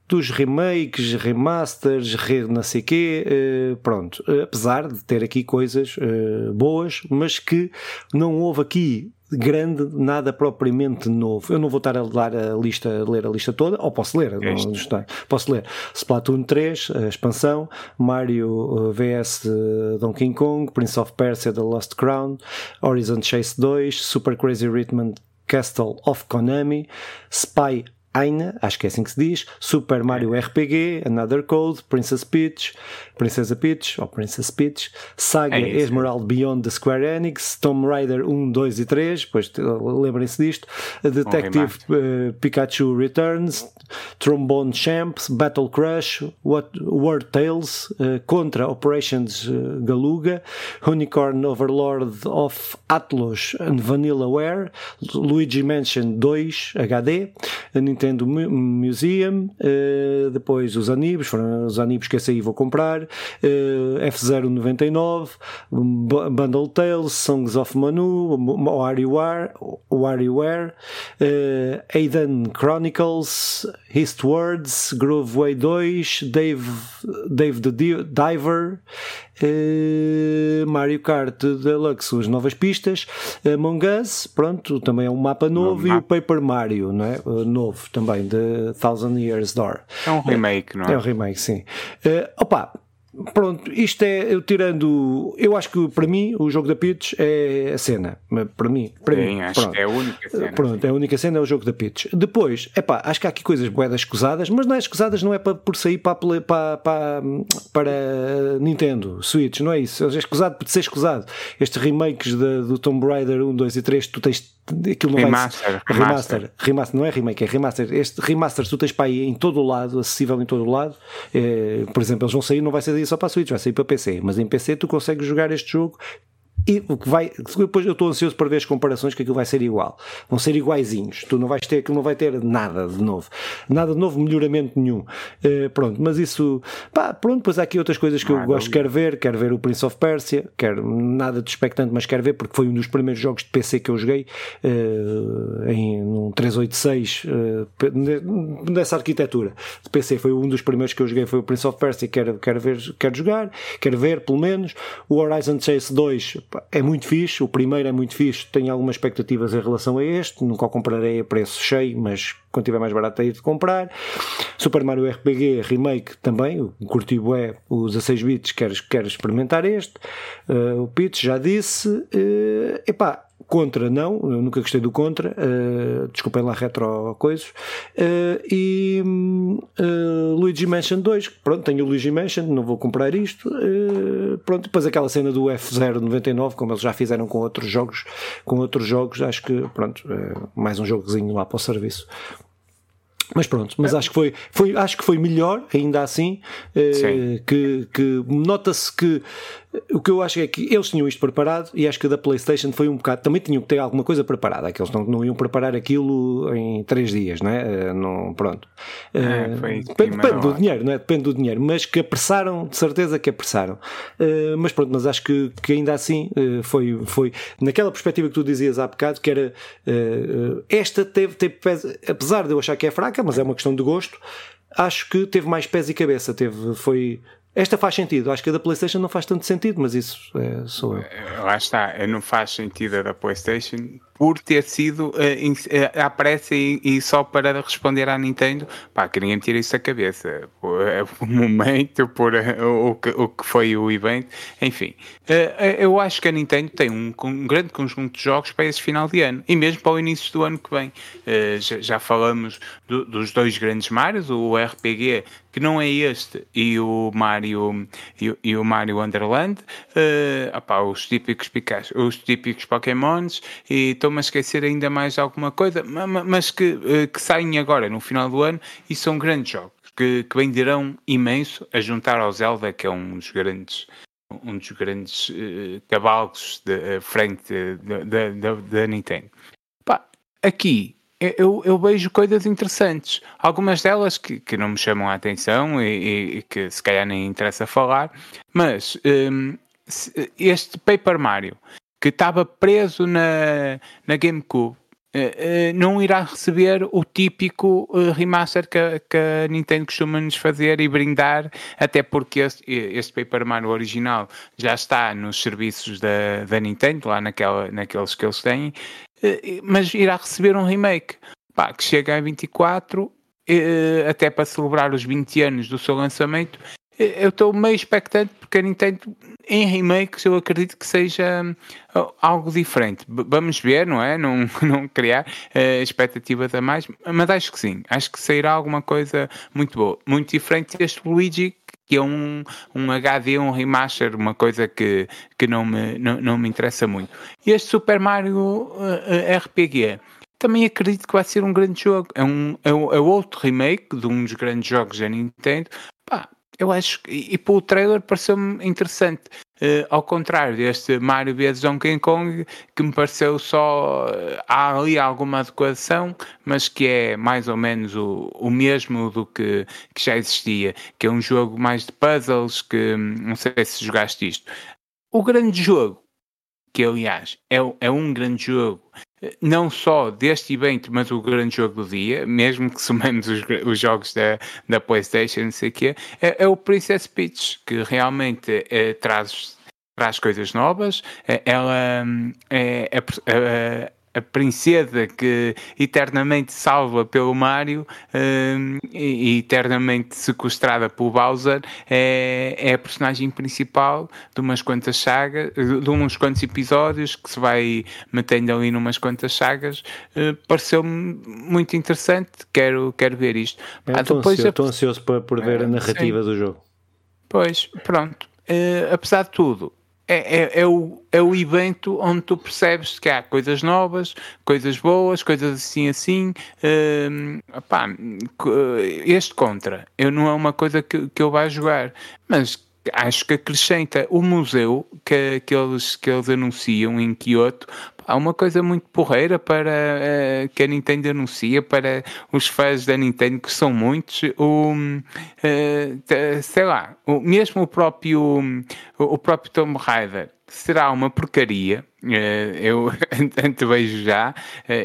dos remakes, remasters, re não sei quê, uh, pronto. Uh, apesar de ter aqui coisas uh, boas, mas que não houve aqui grande, nada propriamente novo. Eu não vou estar a ler a lista, a ler a lista toda, ou posso ler, não, não posso ler. Splatoon 3, a expansão, Mario vs Donkey Kong, Prince of Persia The Lost Crown, Horizon Chase 2, Super Crazy Rhythm Castle of Konami, Spy Aina, acho que é assim que se diz, Super Mario RPG, Another Code, Princess Peach, Princesa Peach, ou Princess Peach, Saga é é. Beyond the Square Enix, Tomb Raider 1, 2 e 3, pois lembrem-se disto, Detective uh, Pikachu Returns, Trombone Champs, Battle Crush, What, War Tales, uh, Contra Operations uh, Galuga, Unicorn Overlord of Atlas and Vanillaware, Luigi Mansion 2 HD, Nintendo Museum, depois os Anibos, foram os Anibos que esse aí vou comprar, uh, F099, Bundle Tales, Songs of Manu, WarioWare, WarioWare uh, Aiden Chronicles, Eastwards, Grooveway 2, Dave, Dave the Diver, Uh, Mario Kart Deluxe, as novas pistas, Among Us, pronto, também é um mapa novo, e o Paper Mario, não é? Uh, novo também, de Thousand Years Door. É um remake, não é? É um remake, sim. Uh, opa, Pronto, isto é, eu tirando. Eu acho que para mim o jogo da Peach é a cena. Para mim, para Sim, mim. acho pronto. que é a única cena. Pronto, é a única cena é o jogo da Peach. Depois, é pá, acho que há aqui coisas boedas escusadas, mas não é escusadas, não é para, por sair para, para, para, para Nintendo, Switch, não é isso. É escusado por ser escusado. Estes remakes de, do Tomb Raider 1, 2 e 3, tu tens aquilo não remaster, vai remaster, remaster, remaster, não é remake, é remaster. Este remaster tu tens para aí em todo o lado, acessível em todo o lado. É, por exemplo, eles vão sair, não vai sair só para a Switch, vai sair para PC, mas em PC tu consegues jogar este jogo e o que vai. Depois eu estou ansioso para ver as comparações que aquilo vai ser igual. Vão ser iguaizinhos. Tu não vais ter, aquilo não vai ter nada de novo. Nada de novo, melhoramento nenhum. Uh, pronto, mas isso. Pá, pronto, depois há aqui outras coisas que eu gosto, quero ver. Quero ver o Prince of Persia. Quero nada de expectante, mas quero ver porque foi um dos primeiros jogos de PC que eu joguei uh, em um 386 uh, nessa arquitetura de PC. Foi um dos primeiros que eu joguei. Foi o Prince of Persia. Quero, quero ver, quero jogar, quero ver pelo menos. O Horizon Chase 2 é muito fixe, o primeiro é muito fixe, tenho algumas expectativas em relação a este, nunca o comprarei a preço cheio, mas quando tiver mais barato aí de comprar. Super Mario RPG Remake também, curti é os 16 bits, quero, quero experimentar este. Uh, o Pitch já disse. Uh, epá, Contra, não, eu nunca gostei do Contra, uh, desculpem lá retro coisas. Uh, e uh, Luigi Mansion 2, pronto, tenho o Luigi Mansion, não vou comprar isto. Pronto, depois aquela cena do F099, como eles já fizeram com outros jogos, com outros jogos, acho que, pronto, mais um jogozinho lá para o serviço. Mas pronto, mas acho que foi, foi, acho que foi melhor, ainda assim, que, que nota-se que o que eu acho é que eles tinham isto preparado e acho que da PlayStation foi um bocado. Também tinham que ter alguma coisa preparada, que eles não, não iam preparar aquilo em três dias, não é? Eh, não, pronto. É, uh, depende, depende do dinheiro, não é? Depende do dinheiro, mas que apressaram, de certeza que apressaram. Uh, mas pronto, mas acho que, que ainda assim foi, foi naquela perspectiva que tu dizias há bocado, que era esta teve, teve apesar de eu achar que é fraca, mas é uma questão de gosto acho que teve mais pés e cabeça, teve, foi, esta faz sentido, acho que a da PlayStation não faz tanto sentido, mas isso é, sou eu. Lá está, não faz sentido a da PlayStation por ter sido uh, à pressa e, e, só para responder à Nintendo, pá, que ninguém isso da cabeça. O, momento, por o, que, o que foi o evento, enfim. Eu acho que a Nintendo tem um, um, grande conjunto de jogos para esse final de ano e mesmo para o início do ano que vem. Já, já, falamos do, dos dois grandes Marios, o RPG, que não é este, e o Mario, e, e o Mario Wonderland, os típicos os típicos Pokémons, e estou-me a esquecer ainda mais alguma coisa, mas que, eh, que saem agora no final do ano e são grandes jogos que, que venderão imenso a juntar ao Zelda, que é um dos grandes um dos grandes uh, cavalos de uh, frente da, da, da Nintendo. Pá, aqui eu, eu, vejo coisas interessantes. Algumas delas que, que não me chamam a atenção e, e, que se calhar nem interessa falar, mas um, este Paper Mario que estava preso na, na GameCube Uh, uh, não irá receber o típico uh, remaster que, que, a Nintendo costuma nos fazer e brindar, até porque este, este Paper Mario original já está nos serviços da, da Nintendo, lá naquela, naqueles que eles têm, mas irá receber um remake pá, que chega a 24, até para celebrar os 20 anos do seu lançamento. Eu estou meio expectante porque a Nintendo em remakes eu acredito que seja uh, algo diferente. Vamos ver, não é? Não, não criar uh, expectativas a mais, mas acho que sim. Acho que sairá alguma coisa muito boa. Muito diferente deste Luigi, que é um, um HD, um remaster, uma coisa que, que não, me, não, não me interessa muito. E este Super Mario uh, uh RPG também acredito que vai ser um grande jogo. É, um, é, é outro remake de um dos grandes jogos da Nintendo. Pá, eu acho que, e, pelo trailer pareceu-me interessante. Uh, ao contrário deste Mario vs Donkey Kong, que me pareceu só. Uh, há ali alguma adequação, mas que é mais ou menos o, o mesmo do que, que já existia, que é um jogo mais de puzzles, que hum, não sei se jogaste isto. O grande jogo, que aliás é, é um grande jogo não só deste evento, mas o grande jogo do dia, mesmo que somemos os, os jogos da, da PlayStation, não sei o quê, é, é, o Princess Peach, que realmente é, traz, traz coisas novas. Ela hum, é, é, é a princesa que eternamente salva pelo Mario um, e, eternamente sequestrada pelo Bowser é, é, a personagem principal de umas quantas sagas, de uns quantos episódios que se vai metendo ali numas quantas sagas. Uh, Pareceu-me muito interessante, quero, quero ver isto. Ah, estou ansioso, a... ansioso por, por ver a ah, narrativa sim. do jogo. Pois, pronto. Uh, apesar de tudo, é, é, é, o, é o evento onde tu percebes que há coisas novas, coisas boas, coisas assim assim. Uh, este contra, eu não é uma coisa que, que eu vá jogar, mas acho que acrescenta o museu que, que, eles, que eles anunciam em Kyoto. Há uma coisa muito porreira para uh, que a Nintendo anuncia para os fãs da Nintendo, que são muitos. O, uh, sei lá, o, mesmo o próprio, o próprio Tomb Raider será uma porcaria. Uh, eu antevejo já.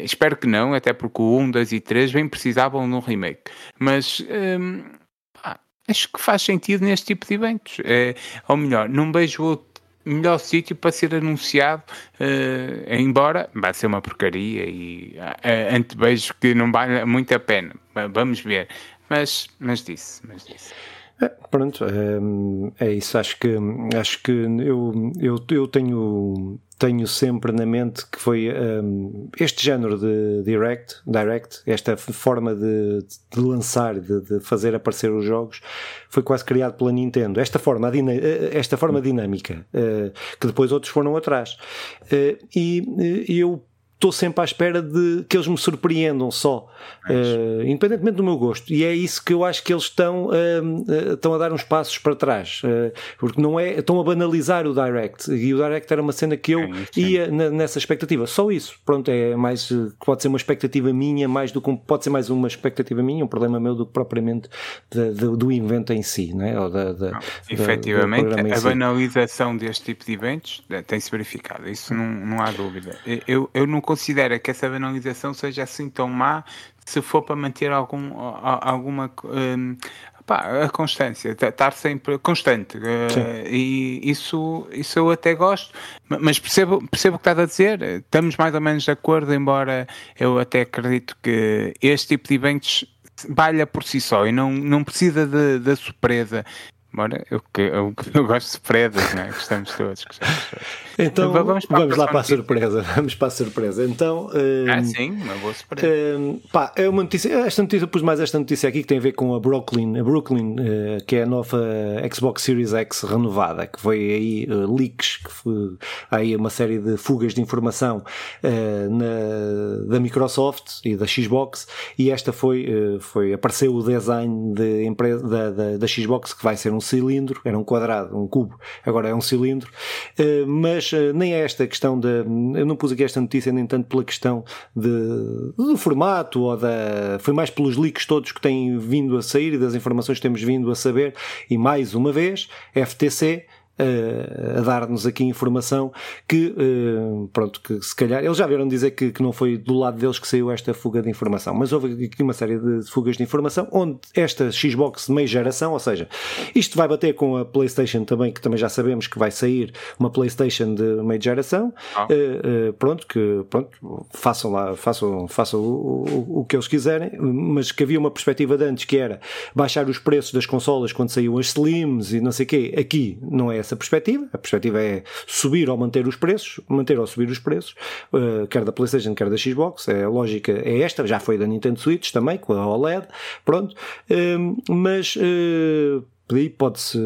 espero que não, até porque o 1, 2 e 3 bem precisavam de um remake. Mas. Um, acho que faz sentido neste tipo de eventos. É, ou melhor, não vejo outro melhor sítio para ser anunciado, uh, embora vai ser uma porcaria e uh, antevejo que não vale muito a pena. Vamos ver. Mas, mas disse, mas disse. É, pronto, é, é, isso. Acho que, acho que eu, eu, eu tenho, tenho sempre na mente que foi um, este género de direct, direct esta forma de, de lançar, de, de, fazer aparecer os jogos, foi quase criado pela Nintendo. Esta forma, esta forma dinâmica, uh, que depois outros foram atrás. Uh, e eu estou sempre à espera de que eles me surpreendam só, uh, independentemente do meu gosto. E é isso que eu acho que eles estão, uh, estão a dar uns passos para trás, uh, porque não é, estão a banalizar o Direct. E o Direct era uma cena que eu sim. ia na, nessa expectativa. Só isso. Pronto, é mais, pode ser uma expectativa minha, mais do que pode ser mais uma expectativa minha, um problema meu do que propriamente de, de, do evento em si, né? Ou da, da, não, efetivamente, a banalização deste tipo de eventos tem-se verificado. Isso não, não há dúvida. Eu, eu não considera que essa banalização seja assim tão má se for para manter algum, alguma um, pá, a constância, estar sempre constante. Uh, e isso, isso eu até gosto, mas percebo, percebo o que estás a dizer. Estamos mais ou menos de acordo, embora eu até acredito que este tipo de eventos valha por si só e não, não precisa da surpresa Embora eu, eu, eu gosto de surpresas, não é? Gostamos todos. Gostamos todos. Então, então vamos, vamos lá para a surpresa. Vamos para a surpresa. Então, um, ah, sim, uma boa surpresa. Um, pá, é uma notícia. Esta notícia, pus mais esta notícia aqui que tem a ver com a Brooklyn, a Brooklyn, uh, que é a nova Xbox Series X renovada, que foi aí uh, leaks, que foi aí uma série de fugas de informação uh, na, da Microsoft e da Xbox, e esta foi, foi apareceu o design de empresa, da, da, da Xbox, que vai ser um cilindro, era um quadrado, um cubo, agora é um cilindro, uh, mas uh, nem é esta questão da. Eu não pus aqui esta notícia nem tanto pela questão de, do formato ou da. Foi mais pelos leaks todos que têm vindo a sair e das informações que temos vindo a saber, e mais uma vez, FTC a, a dar-nos aqui informação que, uh, pronto, que se calhar, eles já vieram dizer que, que não foi do lado deles que saiu esta fuga de informação, mas houve aqui uma série de fugas de informação onde esta Xbox de meia geração, ou seja, isto vai bater com a PlayStation também, que também já sabemos que vai sair uma PlayStation de meia geração, ah. uh, pronto, que pronto, façam lá, façam, façam o, o, o, que eles quiserem, mas que havia uma perspectiva de antes que era baixar os preços das consolas quando saíam as Slims e não sei o quê, aqui não é essa perspectiva. A perspectiva é subir ou manter os preços, manter ou subir os preços, uh, quer da PlayStation, quer da Xbox. É, a lógica é esta, já foi da Nintendo Switch também, com a OLED, pronto. Uh, mas uh, pode-se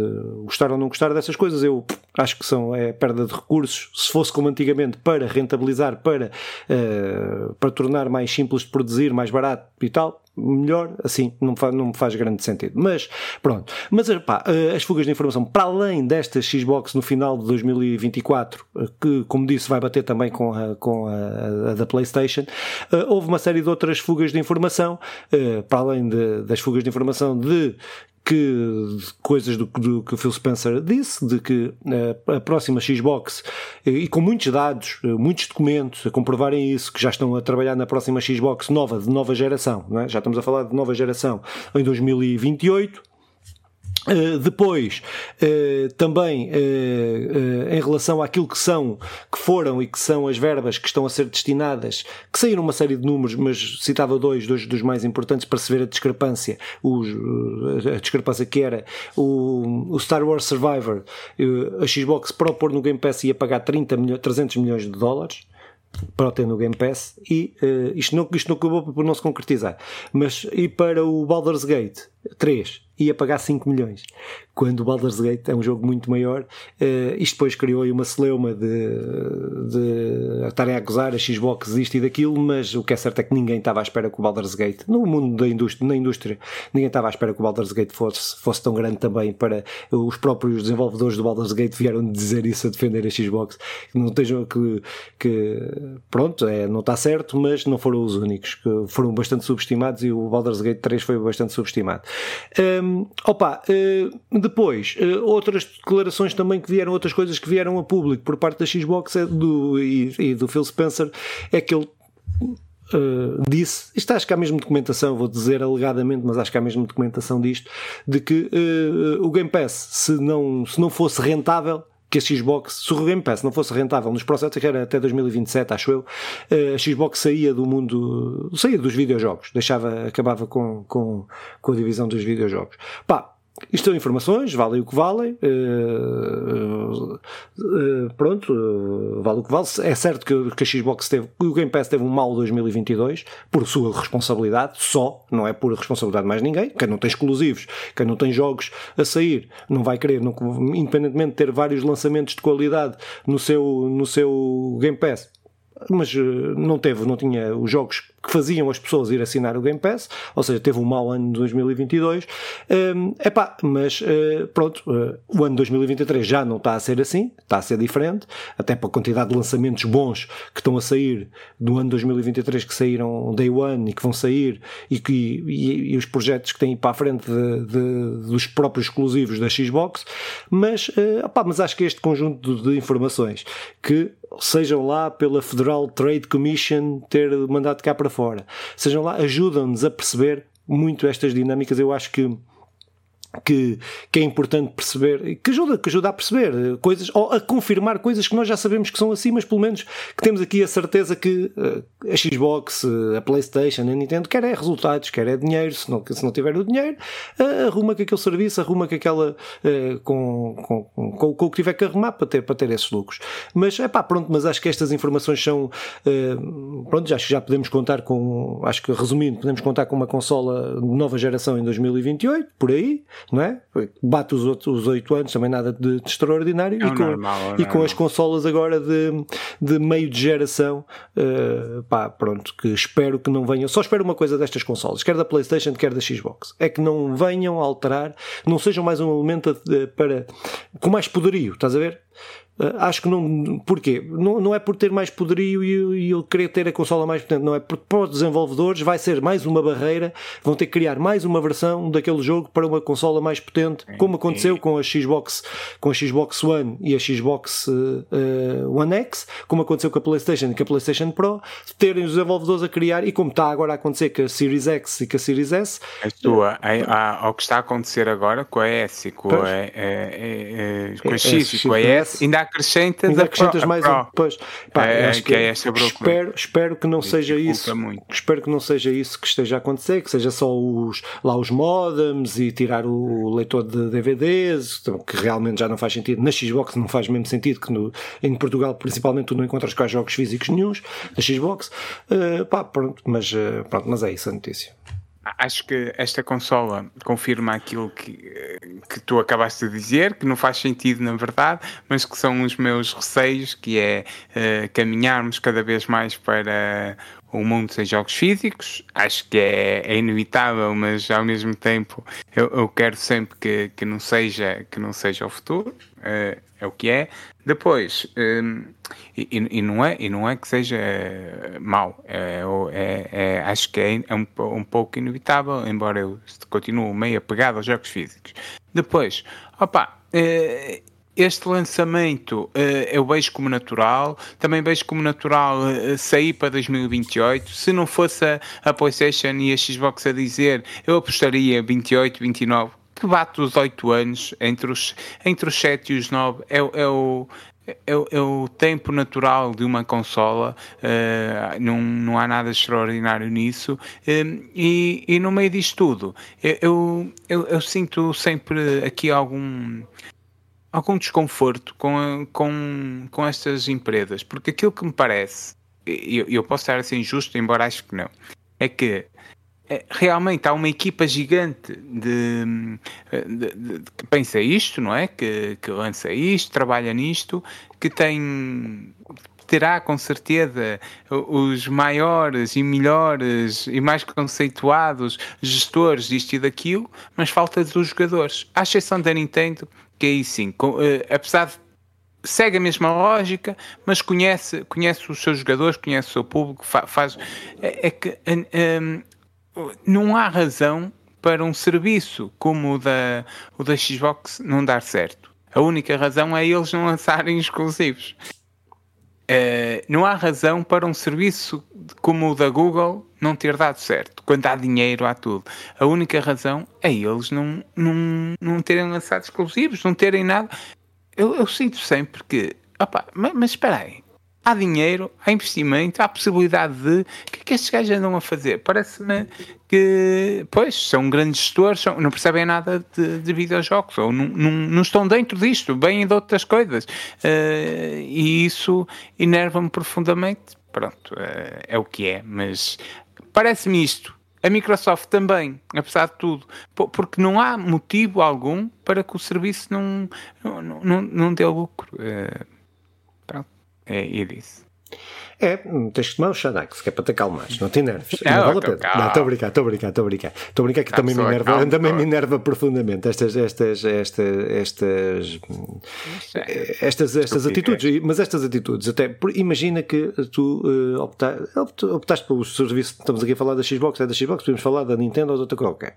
gostar ou não gostar dessas coisas. Eu acho que são é perda de recursos. Se fosse como antigamente, para rentabilizar, para, uh, para tornar mais simples de produzir, mais barato e tal, melhor, assim, não me faz, não me faz grande sentido. Mas, pronto. Mas, pá, uh, as fugas de informação, para além desta Xbox no final de 2024, uh, eh, que, como disse, vai bater também com a, com a, a da PlayStation, houve uma série de outras fugas de informação, para além de, das fugas de informação de que coisas do, do, que o Phil Spencer disse, de que uh, a próxima Xbox, uh, e com muitos dados, uh, muitos documentos a comprovarem isso, que já estão a trabalhar na próxima Xbox nova, de nova geração, é? já estamos a falar de nova geração em 2028, Uh, depois, uh, também uh, em relação àquilo que são, que foram e que são as verbas que estão a ser destinadas, que saíram uma série de números, mas citava dois, dois dos mais importantes para se ver a discrepância, os, a discrepância que era o, o Star Wars Survivor, a Xbox para o pôr no Game Pass ia pagar 30 milho, 300 milhões de dólares, para o ter no Game Pass e uh, isto, não, isto não acabou por não se concretizar. Mas e para o Baldur's Gate, 3 ia pagar 5 milhões. Quando o Baldur's Gate é um jogo muito maior, uh, isto depois criou aí uma celeuma de, de estarem a acusar a Xbox isto e daquilo, mas o que é certo é que ninguém estava à espera que o Baldur's Gate, no mundo da indústria, na indústria, ninguém estava à espera que o Baldur's Gate fosse, fosse tão grande também para os próprios desenvolvedores do Baldur's Gate vieram dizer isso a defender a Xbox, que não estejam que, que pronto, é, não está certo, mas não foram os únicos, que foram bastante subestimados e o Baldur's Gate 3 foi bastante subestimado. Um, opa, uh, depois, uh, outras declarações também que vieram, outras coisas que vieram a público por parte da Xbox é do, e, e do Phil Spencer, é que ele Uh, disse, isto acho que há mesmo documentação, vou dizer alegadamente, mas acho que há mesmo documentação disto, de que uh, o Game Pass, se não, se não fosse rentável, que a Xbox, se o Game Pass não fosse rentável nos processos, que era até 2027, acho eu, eh, a Xbox saía do mundo, saía dos videojogos, deixava, acabava com, com, com a divisão dos videojogos. Pá, isto são informações, valem o que valem. Uh, uh, pronto, uh, vale o que vale. É certo que, que a Xbox teve, o Game Pass teve um mau 2022 por sua responsabilidade, só, não é por responsabilidade de mais ninguém. Quem não tem exclusivos, quem não tem jogos a sair, não vai querer, não, independentemente de ter vários lançamentos de qualidade no seu, no seu Game Pass mas não teve, não tinha os jogos que faziam as pessoas ir assinar o Game Pass, ou seja, teve um mau ano de 2022. Um, epá, mas uh, pronto, uh, o ano de 2023 já não está a ser assim, está a ser diferente, até para a quantidade de lançamentos bons que estão a sair do ano de 2023 que saíram Day One e que vão sair e, que, e, e os projetos que têm para a frente de, de, dos próprios exclusivos da Xbox, mas, uh, mas acho que este conjunto de informações que sejam lá pela Federal Trade Commission ter mandado cá para fora, sejam lá, ajudam-nos a perceber muito estas dinâmicas. Eu acho que que, que é importante perceber, que ajuda, que ajuda a perceber coisas, ou a confirmar coisas que nós já sabemos que são assim, mas pelo menos que temos aqui a certeza que uh, a Xbox, uh, a Playstation, a Nintendo quer é resultados, quer é dinheiro, se não, se não tiver o dinheiro, uh, arruma com aquele serviço, arruma com aquela, com, com, com, com, o que tiver que arrumar para ter, para ter esses lucros. Mas, é pá, pronto, mas acho que estas informações são, pronto, acho que já podemos contar com, acho que resumindo, podemos contar com uma consola de nova geração em 2028, por aí, não é? Bate os, outros, os 8 anos, também nada de, de extraordinário. É e, com, normal, é e com as consolas agora de, de meio de geração, uh, pá, pronto, que espero que não venham. Só espero uma coisa destas consolas, quer da PlayStation, quer da Xbox, é que não venham a alterar, não sejam mais um elemento de, para com mais poderio, estás a ver? Uh, acho que não. Porquê? Não, não é por ter mais poderio e, eu querer ter a consola mais potente, não é porque para os desenvolvedores vai ser mais uma barreira, vão ter que criar mais uma versão daquele jogo para uma consola mais potente, como aconteceu com a Xbox, com a Xbox One e a Xbox uh, One X, como aconteceu com a PlayStation e com a PlayStation Pro, terem os desenvolvedores a criar, e como está agora a acontecer com a Series X e com a Series S. A tua, a, a, o que está a acontecer agora com a S e com, a, a, com a X e com a S, ainda há acrescentas, ainda acrescentas mais um. Pois, pá, é, que, que é essa espero, espero que não seja isso. Muito. Espero que não seja isso que esteja a acontecer, que seja só os, lá os modems e tirar o leitor de DVDs, que realmente já não faz sentido. Na Xbox não faz mesmo sentido, que no, em Portugal principalmente tu não encontras quase jogos físicos nenhums na Xbox. Uh, pá, pronto, mas, uh, pronto, mas é isso a notícia. Acho que esta consola confirma aquilo que, que tu acabaste de dizer, que não faz sentido na verdade, mas que são os meus receios, que é uh, caminharmos cada vez mais para o mundo sem jogos físicos. Acho que é, é inevitável, mas ao mesmo tempo eu, eu, quero sempre que, que, não seja, que não seja o futuro. Uh, é o que é. Depois, um, e, e, não é, e não é que seja mau, é, é, é, acho que é, é um, um, pouco inevitável, embora eu continue meio apegado aos jogos físicos. Depois, opa, uh, este lançamento uh, eu vejo como natural, também vejo como natural uh, sair para 2028. Se não fosse a, a, PlayStation e a Xbox a dizer, eu apostaria 28, 29, que bate os 8 anos, entre os, entre os 7 e os 9, é, é o. É, é, o tempo natural de uma consola, uh, não, não há nada extraordinário nisso, e, e no meio disto tudo, eu, eu, eu sinto sempre aqui algum, algum desconforto com, com, com estas empresas, porque aquilo que me parece, e eu, eu posso estar assim injusto, embora acho que não, é que é, realmente há uma equipa gigante de, de, de, que pensa isto, não é? Que, que lança isto, trabalha nisto, que tem terá com certeza os maiores e melhores e mais conceituados gestores disto e daquilo, mas falta dos jogadores. À exceção da Nintendo, que aí sim, com, uh, apesar de segue a mesma lógica, mas conhece, conhece os seus jogadores, conhece o seu público, fa, faz. É, é que um, não há razão para um serviço como o da, o da Xbox não dar certo. A única razão é eles não lançarem exclusivos. Uh, não há razão para um serviço como o da Google não ter dado certo. Quando há dinheiro, há tudo. A única razão é eles não, não, não terem lançado exclusivos, não terem nada. Eu, eu sinto sempre que. Opa, mas, mas espera aí há dinheiro, há investimento, há possibilidade de. O que é que estes gajos andam a fazer? Parece-me que, pois, são grandes gestores, são, não percebem nada de, de videojogos, ou não, estão dentro disto, bem de outras coisas. Uh, e isso enerva-me profundamente. Pronto, uh, é o que é, mas parece-me isto. A Microsoft também, apesar de tudo, porque não há motivo algum para que o serviço não, não, não, não dê lucro. Uh, pronto. É, e disse. É, tens que tomar o Xanax, que é para te acalmares, não te enerves. Não, não vale a pena. Não, estou a brincar, estou a brincar, estou a brincar. Estou a brincar que também me enerva, calma, também me enerva profundamente estas, estas, estas, estas, estas, estas atitudes. Mas estas atitudes, até imagina que tu uh, optaste, optaste pelo serviço, estamos aqui a falar da Xbox, é da Xbox, podemos falar da Nintendo ou de outra qualquer.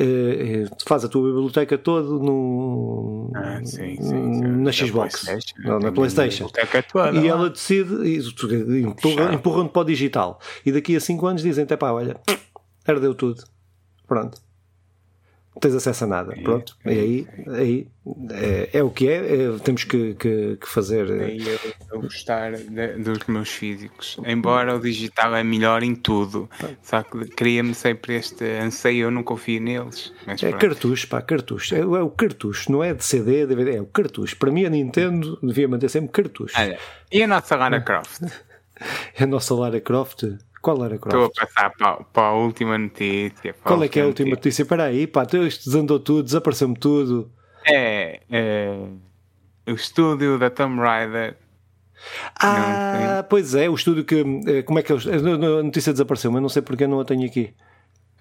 Uh, faz a tua biblioteca toda no, ah, sim, sim, sim. na Xbox, não, na PlayStation. E ela decide, empurram, empurram para o digital. E daqui a 5 anos dizem: até pá, olha, ardeu tudo. Pronto. Não tens acesso a nada. É, Pronto. É, e aí, aí é, é, o que é, é temos que, que, que fazer. É eu, eu gostar de, dos meus físicos. Embora o digital é melhor em tudo. Só que cria-me sempre este anseio, eu não confio neles. é pronto. cartucho, pá, cartucho. É, é, o cartucho, não é de CD, DVD, é o cartucho. Para mim a Nintendo devia manter sempre cartucho. Olha, e a nossa Lara Croft? a nossa Lara Croft. Qual Lara Croft? Estou a passar para, para a última notícia. Qual é que é a última notícia? Espera aí, pá, isto desandou tudo, desapareceu-me tudo. É, é, o estúdio da Tomb Raider. Ah, pois é, o estúdio que. Eh, como é que é? A notícia desapareceu, mas não sei porque eu não a tenho aqui.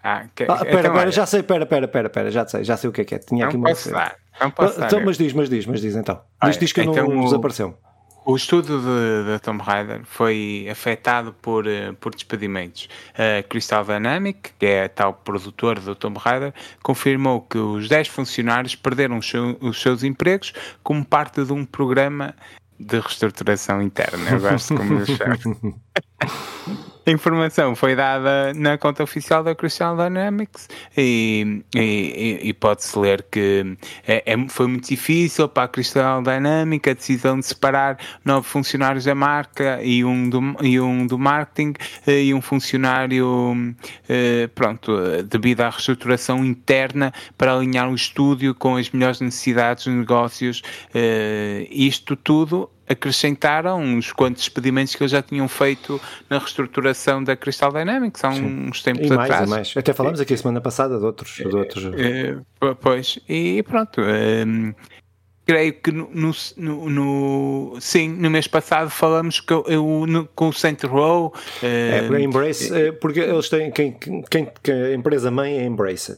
Ah, que, ah, pera, então, pera, já sei, pera, pera, pera, pera, já sei, já sei o que é que é. Tinha não aqui posso uma... dar, não posso então, dar. Mas diz, mas diz, mas diz então. Diz, diz que então, não desapareceu. O estudo de Tomb Raider foi afetado por, eh, por despedimentos. A Crystal Dynamic, que é a tal produtora do Tomb Raider, confirmou que os 10 funcionários perderam os seus empregos como parte de um programa de reestruturação interna. Eu gosto como eu chamo. A informação foi dada na conta oficial da Crystal Dynamics e, e, e pode-se ler que é, é, foi muito difícil para a Crystal Dynamics a decisão de separar nove funcionários da marca e um do, e um do marketing eh, e um funcionário, eh, pronto, devido à reestruturação interna para alinhar o estúdio com as melhores necessidades dos negócios. Eh, isto tudo acrescentaram uns quantos expedimentos que eles já tinham feito na reestruturação da Crystal Dynamics há uns tempos e mais, atrás. E mais. Até falámos aqui a semana passada de outros. De outros... É, pois, e pronto. Creio que no, no, no, sim, no mês passado falamos que eu, no, com o Saint Row. É, a Embrace, é, porque eles têm quem, quem, a empresa mãe é Embrace.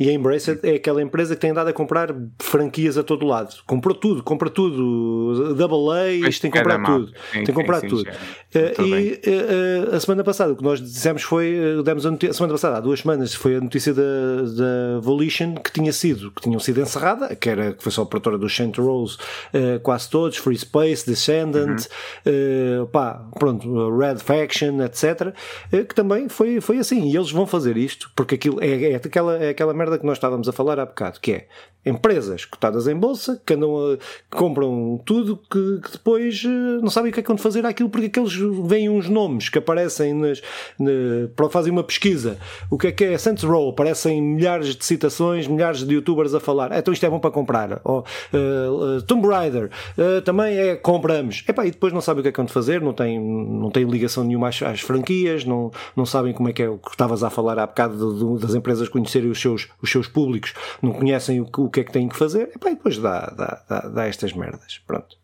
E a Embracer é aquela empresa que tem andado a comprar franquias a todo lado. Comprou tudo, compra tudo. Double A, tem que comprar tudo. Tem que comprar sim, tudo. Uh, e uh, a semana passada o que nós dissemos foi, demos a notícia, semana passada, há duas semanas, foi a notícia da, da Volition que tinha sido, que tinham sido encerrada, que era que foi só a produtora dos Rose, uh, quase todos, Free Space, Descendant, uhum. pá, pronto, Red Faction, etc. que também foi, foi assim. E eles vão fazer isto, porque aquilo é, é aquela, é aquela merda que nós estávamos a falar há bocado, que é empresas cotadas em bolsa que andam a, que compram tudo que, que, depois eh, não sabem o que é que vão fazer aquilo porque aqueles vêm uns nomes que aparecem nas, na, fazem uma pesquisa o que é que é Saints Row aparecem milhares de citações milhares de youtubers a falar então isto é bom para comprar ou, uh, Tomb Raider, uh, também é compramos. Epá, e depois não sabem o que é que vão fazer, não tem, não tem ligação nenhuma às, às, franquias, não, não sabem como é que é o que estavas a falar há bocado de, de, das empresas conhecerem os seus, os seus públicos, não conhecem o, o que é que têm que fazer, Epá, e depois dá, dá, dá, dá estas merdas. Pronto.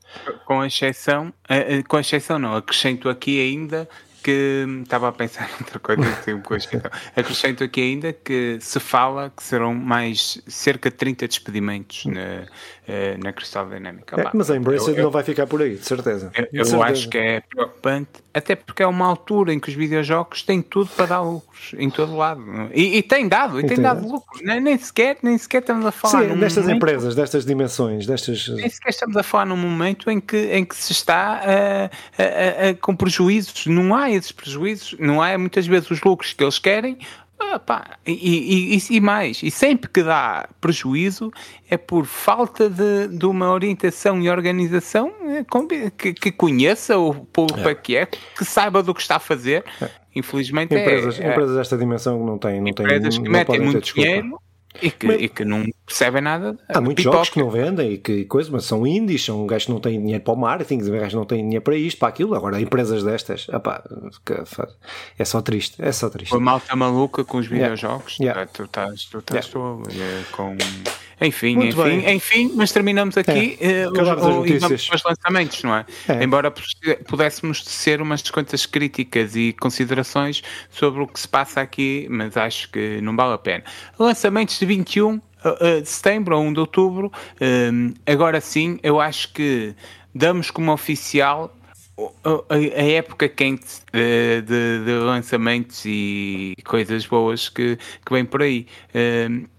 Com exceção, com exceção não, acrescento aqui ainda que estava a pensar outra coisa um então, acrescento aqui ainda que se fala que serão mais cerca de 30 despedimentos na, eh, na Crystal Dynamics. É, mas a Embracer não vai ficar por aí, de certeza. Eu, eu certeza. acho que é preocupante, até porque é uma altura em que os videojogos têm tudo para dar lucros em todo lado. E, e tem dado, e, tem, dado lucros. Nem, nem, sequer, nem sequer estamos a falar. Sim, destas momento, empresas, destas dimensões, destas. Nem sequer estamos a falar num momento em que, em que se está uh, uh, uh, com prejuízos. Não há esses prejuízos, não há muitas vezes os lucros que eles querem. Ah, pá, e, e, e, mais, e sempre que dá prejuízo é por falta de, de uma orientação e organização eh, que, que conheça o público é. que é, que saiba do que está a fazer. É. Infelizmente, empresas, é, empresas desta dimensão não têm, não empresas têm, que metem muito dinheiro e que, mas, e que não percebem nada. Há muitos pipoca. jogos que não vendem e que coisa, mas são indies, são gajos que não têm dinheiro para o marketing, gajos que não têm dinheiro para isto, para aquilo. Agora, empresas destas, opá, é só triste, é só triste. A malta maluca com os videojogos, yeah. Yeah. tu estás, tu estás yeah. com enfim, Muito enfim, bem. enfim, mas terminamos aqui é, uh, os, e vamos para os lançamentos, não é? é? Embora pudéssemos ser umas quantas críticas e considerações sobre o que se passa aqui, mas acho que não vale a pena. Lançamentos de 21 eh, eh, de setembro a 1 de outubro, agora sim, eu acho que damos como oficial a, época quente de, de, de, lançamentos e coisas boas que, que vem por aí.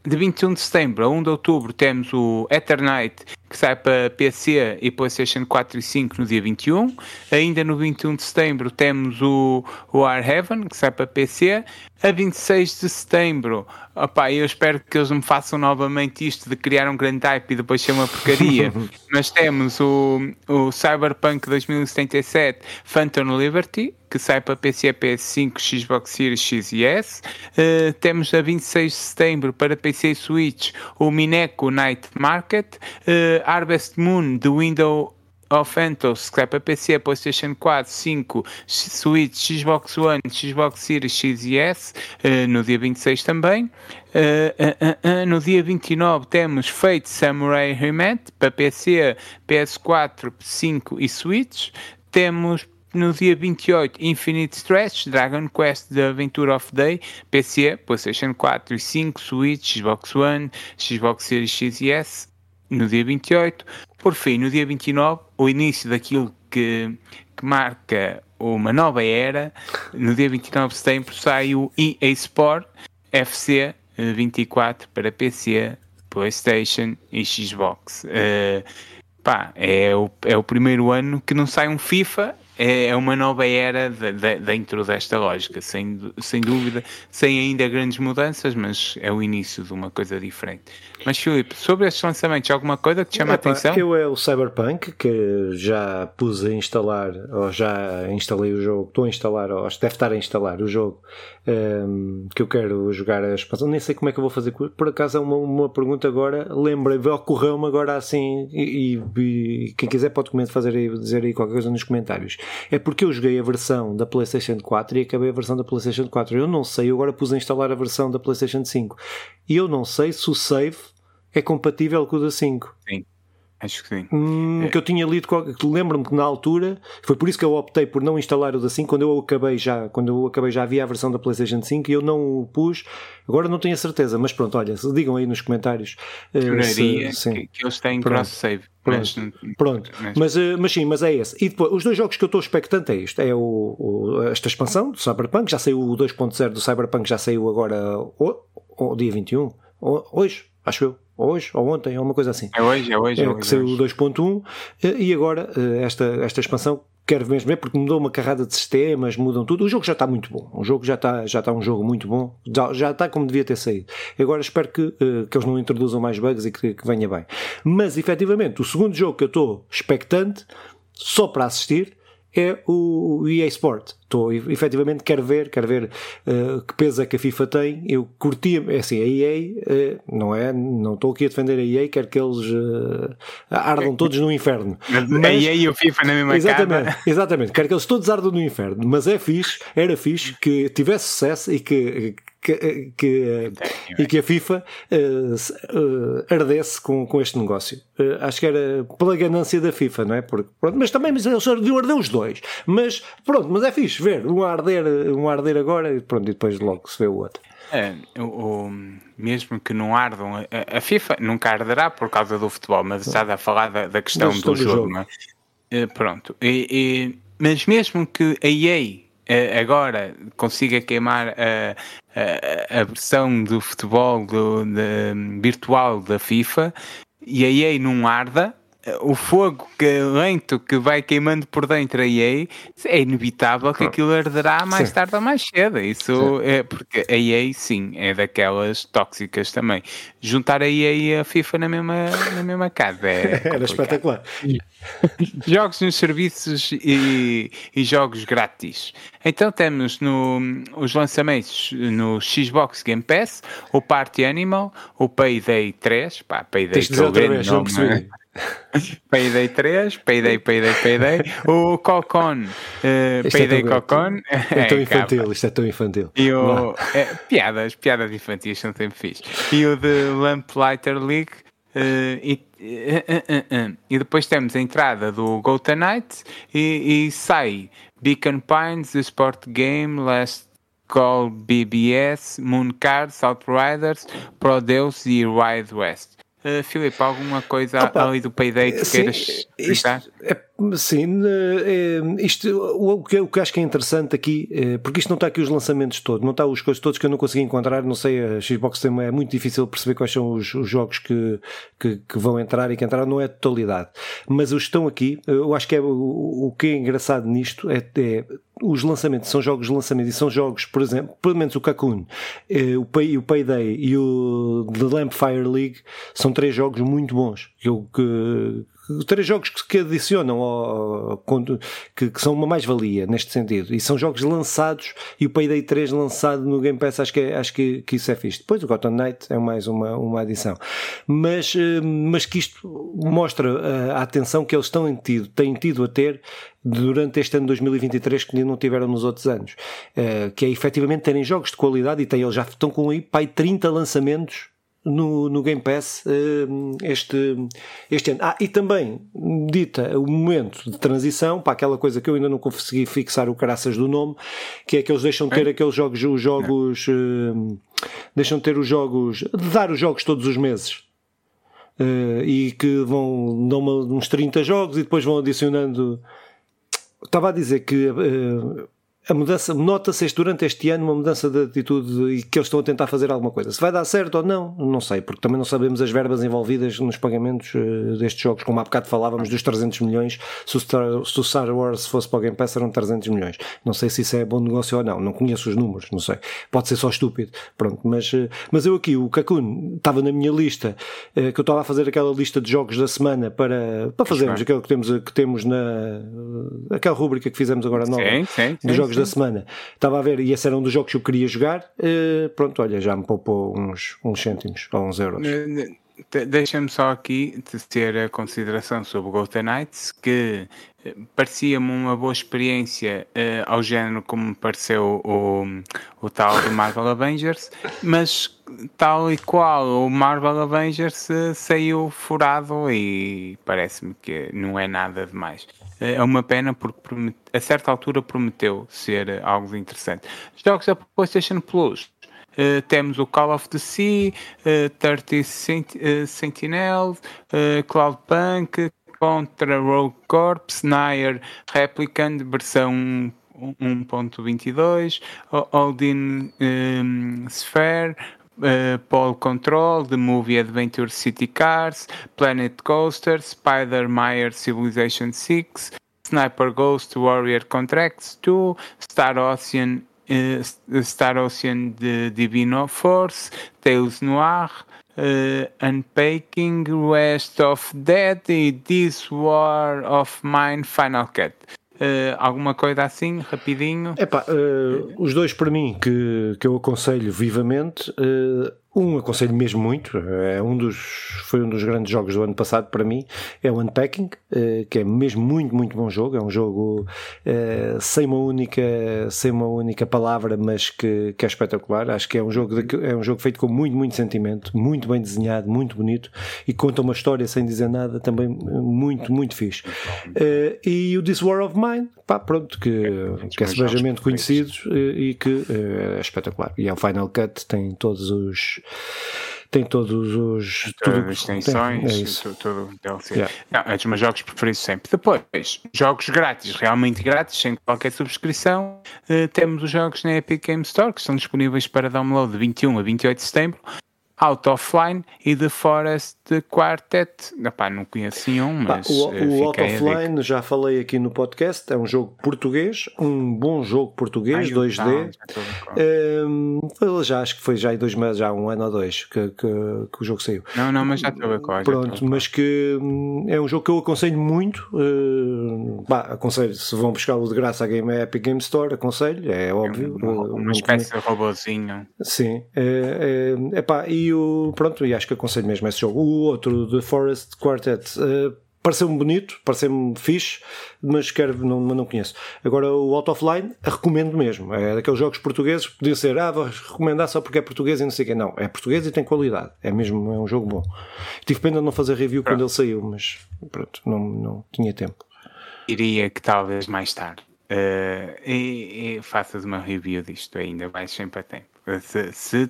De 21 de setembro a 1 de outubro temos o Eternite que sai para PC e PlayStation 4 e 5 no dia 21. Ainda no 21 de setembro temos o, o War Heaven, que sai para PC. A 26 de setembro, opa, eu espero que eles me façam novamente isto de criar um grande hype e depois ser uma porcaria. Mas temos o, o Cyberpunk 2077 Phantom Liberty, que sai para PC, PS5, Xbox Series X e S. Uh, temos a 26 de setembro para PC e Switch o Mineco Night Market, uh, Harvest Moon do Windows of Antos, que sai para PC, PlayStation 4, 5, Switch, Xbox One, Xbox Series X e S, uh, no dia 26 também. Uh, uh, no dia 29 temos Fate Samurai Remake para PC, PS4, 5 e Switch. Temos no dia 28, Infinite Stretch, Dragon Quest The Adventure of Day, PC, PlayStation 4 e 5, Switch, Xbox One, Xbox Series X e S, no dia 28. Por fim, no dia 29, o início daquilo que, que marca uma nova era, no dia 29 de setembro sai o EA Sport FC 24 para PC, PlayStation e Xbox. Uh, pá, é o, é o primeiro ano que não sai um FIFA é, é uma nova era de, de, dentro desta lógica, sem, sem dúvida, sem ainda grandes mudanças, mas é o início de uma coisa diferente. Mas Filipe, sobre estes lançamentos, alguma coisa que te chama a atenção? Eu é o Cyberpunk, que já pus a instalar, ou já instalei o jogo, estou a instalar, ou deve estar a instalar o jogo, um, ehm, que eu quero jogar a expansão, nem sei como é que eu vou fazer, por acaso é uma, uma pergunta agora, lembrei, ocorreu-me agora assim, e, e, e, quem quiser pode fazer aí, dizer aí qualquer coisa nos comentários é porque eu joguei a versão da PlayStation 4 e acabei a versão da PlayStation 4. Eu não sei, eu agora pus a instalar a versão da PlayStation 5 e eu não sei se o save é compatível com o da 5. Sim. Acho que sim. Hum, é. Que eu tinha lido, lembro-me que na altura, foi por isso que eu optei por não instalar o da 5, quando eu acabei já, quando eu acabei já havia a versão da PlayStation 5 e eu não o pus, agora não tenho a certeza, mas pronto, olha, digam aí nos comentários. Uh, se, que, que eles têm cross-save. Pronto, mas, pronto. Mas, mas, uh, mas, sim, mas é esse. E depois, os dois jogos que eu estou expectante é isto: é o, o, esta expansão do Cyberpunk, já saiu o 2.0 do Cyberpunk, já saiu agora o, o dia 21, hoje, acho eu hoje ou ontem, ou uma coisa assim. É hoje, é hoje. É, é hoje, que saiu o 2.1 eh, e agora eh, esta, esta expansão quero mesmo ver porque mudou uma carrada de sistemas, mudam tudo. O jogo já está muito bom. O jogo já está, já está um jogo muito bom. Já, já está como devia ter saído. Agora espero que, uh, que eles não introduzam mais bugs e que, que venha bem. Mas efetivamente, o segundo jogo que eu estou expectante, só para assistir, é o EA Sport. Estou, efetivamente, quero ver, quero ver uh, que peso é que a FIFA tem. Eu curtia, é assim, a EA, uh, eh, não é? Não estou aqui a defender a EA, quero que eles uh, ardam todos no inferno. Mas, a EA e o FIFA na mesma exatamente. Exatamente, quero que eles todos ardam no inferno. Mas é fixe, era fixe que tivesse sucesso e que que, que, e que a FIFA uh, uh, ardesse com, com este negócio. Uh, acho que era pela ganância da FIFA, não é? Porque, pronto, mas também mas eles deviam arder os dois. Mas pronto, mas é fixe ver um arder, um arder agora e pronto, e depois logo se vê o outro. É, o, o, mesmo que não ardam, a, a, FIFA nunca arderá por causa do futebol, mas estás a falar da, da questão do, do, jogo, jogo. não é? pronto, e, e, mas mesmo que a EA agora consiga queimar a, a, a versão do futebol do, de, virtual da FIFA e a EA não arda, o fogo que, lento que vai queimando por dentro a EA, é inevitável que aquilo arderá mais sim. tarde ou mais cedo. Isso sim. é porque a EA, sim, é daquelas tóxicas também. Juntar a EA e a FIFA na mesma, na mesma casa é. Era espetacular. jogos nos serviços e, e, jogos grátis. Então temos no, os lançamentos no Xbox Game Pass, o Party Animal, o Payday 3, pá, Payday que é o grande nome, Payday 3, Payday, Payday, Payday, o Cocon, uh, Payday é Cocon. É tão infantil, isto é tão infantil. E o, é, piadas, piadas infantis são sempre fixe. E o de Lamplighter League. Uh, e, uh, e depois temos a entrada do Gota Night e, e sai Beacon Pines, The Sport Game, Last Call BBS, Moon Cards, Outriders, Prodeus e Wild West. Uh, Filipe, alguma coisa Opa, ali do Payday que queiras? É, sim, é, isto, o, que, o que acho que é interessante aqui, é, porque isto não está aqui os lançamentos todos, não está os coisas todos que eu não consegui encontrar, não sei, a Xbox tem, é muito difícil perceber quais são os, os jogos que, que, que, vão entrar e que entraram, não é a totalidade. Mas os que estão aqui, eu acho que é, o, o que é engraçado nisto é, é os lançamentos são jogos de lançamento e são jogos, por exemplo, pelo menos o Cocoon, eh, o, Pay, o Payday e o The Lampfire League são três jogos muito bons. Eu, que, três jogos que, adicionam ao, que, que, são uma mais-valia neste sentido. E são jogos lançados e o Payday 3 lançado no Game Pass, acho que, é, acho que, que isso é fixe. Depois o Gotham Knight é mais uma, uma adição. Mas, eh, mas que isto mostra eh, a atenção que eles estão tido, têm tido a ter durante este ano 2023 que não tiveram nos outros anos. Uh, que é efetivamente terem jogos de qualidade e tem, eles já estão com aí pai 30 lançamentos no, no Game Pass uh, este, este ano. Ah, e também dita o momento de transição para aquela coisa que eu ainda não consegui fixar o caraças do nome, que é que eles deixam de ter é. aqueles jogos, os jogos, uh, deixam de ter os jogos, de dar os jogos todos os meses. Uh, e que vão dão uma, uns 30 jogos e depois vão adicionando estava a dizer que uh, a mudança, nota-se durante este ano uma mudança de atitude e que eles estão a tentar fazer alguma coisa. Se vai dar certo ou não, não sei, porque também não sabemos as verbas envolvidas nos pagamentos uh, destes jogos. Como há bocado falávamos dos 300 milhões, se o, Star, se o Star Wars fosse para o Game Pass eram 300 milhões. Não sei se isso é bom negócio ou não, não conheço os números, não sei. Pode ser só estúpido. Pronto, mas, uh, mas eu aqui, o Kakun, estava na minha lista, uh, que eu estava a fazer aquela lista de jogos da semana para, para fazermos aquilo que temos, que temos na. aquela rubrica que fizemos agora nova, sim, sim, dos jogos da semana. Estava a ver, e esse era um dos jogos que eu queria jogar. Uh, pronto, olha, já me poupou uns, uns cêntimos ou uns euros. Deixa-me só aqui ter a consideração sobre Golden Knights, que eh, parecia-me uma boa experiência uh, ao género como me pareceu o, o tal do Marvel Avengers, mas tal e qual o Marvel Avengers saiu furado e parece-me que não é nada demais. Uh, é uma pena porque a certa altura prometeu ser algo interessante. Jogos da PlayStation Plus. Uh, temos o Call of the Sea, uh, 30 Sent uh, Sentinel, uh, Cloudpunk, Contra Rogue Corps, Nair Replicant, versão 1.22, Odin um, Sphere, Uh, Pole Control, The Movie Adventure City Cars, Planet Coaster, Spider Meyer Civilization 6, Sniper Ghost Warrior Contracts 2, Star Ocean uh, Star Ocean de Divino Force, Tales Noir, uh, Unpacking, West of Dead This War of Mine Final Cut. Uh, alguma coisa assim, rapidinho? Epá, uh, os dois para mim que, que eu aconselho vivamente. Uh, um aconselho mesmo muito, é um dos, foi um dos grandes jogos do ano passado para mim, é o Unpacking, que é mesmo muito, muito bom jogo. É um jogo sem uma única, sem uma única palavra, mas que, que é espetacular. Acho que é um jogo de, é um jogo feito com muito, muito sentimento, muito bem desenhado, muito bonito e conta uma história sem dizer nada, também muito, muito fixe. E o This War of Mine, pá, pronto, que, é, que é sebejamente conhecido e, e que é espetacular. E é o Final Cut, tem todos os tem todos os tudo as extensões, é tudo, tudo yeah. Não, é dos meus jogos preferidos sempre. Depois, jogos grátis, realmente grátis, sem qualquer subscrição. Uh, temos os jogos na Epic Game Store que estão disponíveis para download de 21 a 28 de setembro. Out Offline e The Forest Quartet. Epá, não conheço nenhum, mas. o, eh, o Out Offline, já falei aqui no podcast, é um jogo português, um bom jogo português, Ai, 2D. um, ehm, já acho que foi já em dois meses, já um ano ou dois que, que, que o jogo saiu. Não, não, mas já estou a ver Pronto, mas que hum, é um jogo que eu aconselho muito. Uh, bah, aconselho, se vão buscar-lo de graça à Game Epic Game Store, aconselho, é óbvio. Uma, uma espécie de robôzinho. Sim, é, é, epá, e o, pronto, e acho que aconselho mesmo esse jogo. O outro, The Forest Quartet, uh, pareceu-me bonito, pareceu-me fixe, mas quero, não, não conheço. Agora o Out of Line, recomendo mesmo. É daqueles jogos portugueses, podia ser, ah, vou recomendar só porque é português e não sei o quê. Não, é português e tem qualidade. É mesmo, é um jogo bom. Tive pena de não fazer review quando ele saiu, mas pronto, não, não tinha tempo. Iria que talvez mais tarde. Uh, e, e faças uma review disto ainda, vais sempre a tempo se, se,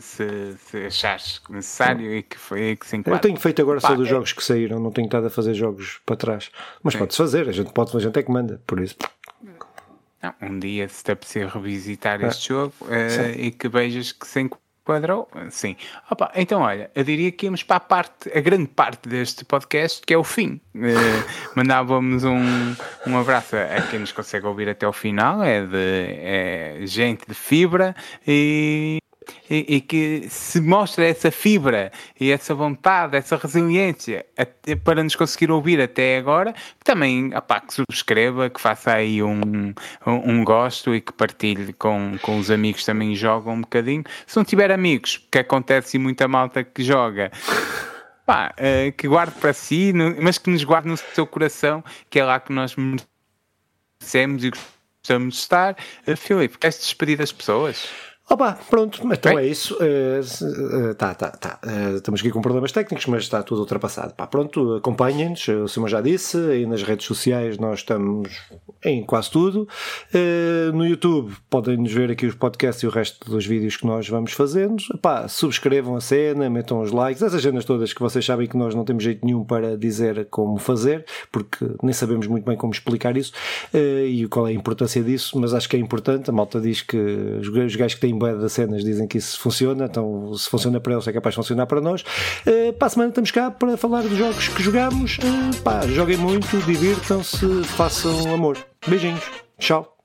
se, se, achares necessário e que foi que se enquadra. Eu tenho feito agora só dos é... jogos que saíram, não tenho estado a fazer jogos para trás. Mas pode-se fazer, a gente pode, a gente é que manda, por isso. Um dia se te apetecer revisitar ah, este jogo uh, e que vejas que se enquadra Quadrou? Sim. Opa, então, olha, eu diria que íamos para a parte, a grande parte deste podcast, que é o fim. Uh, mandávamos um, um abraço a quem nos consegue ouvir até o final, é de é gente de fibra e e, e, que se mostra essa fibra e essa vontade, essa resiliência até, para nos conseguir ouvir até agora, também opá, que subscreva, que faça aí um, um, um, gosto e que partilhe com, com os amigos também jogam um bocadinho. Se não tiver amigos, que acontece muita malta que joga. Pá, uh, que guarde para si, mas que nos guarde no seu coração, que é lá que nós merecemos e gostamos de estar. Uh, Filipe, queres despedir das pessoas? Opa, pronto, então é isso. Uh, tá, tá, tá. Uh, estamos aqui com problemas técnicos, mas está tudo ultrapassado. Pá, pronto, acompanhem-nos, o Simão já disse, e nas redes sociais nós estamos em quase tudo. Uh, no YouTube podem nos ver aqui os podcasts e o resto dos vídeos que nós vamos fazendo. Pá, subscrevam a cena, metam os likes, essas cenas todas que vocês sabem que nós não temos jeito nenhum para dizer como fazer, porque nem sabemos muito bem como explicar isso e qual é a importância disso, mas acho que é importante. A malta diz que os gajos que têm bué das cenas dizem que isso funciona, então se funciona para eles é capaz de funcionar para nós. Uh, para a semana estamos cá para falar dos jogos que jogamos. Uh, pá, joguem muito, divirtam-se, façam amor. Beijinhos. Tchau.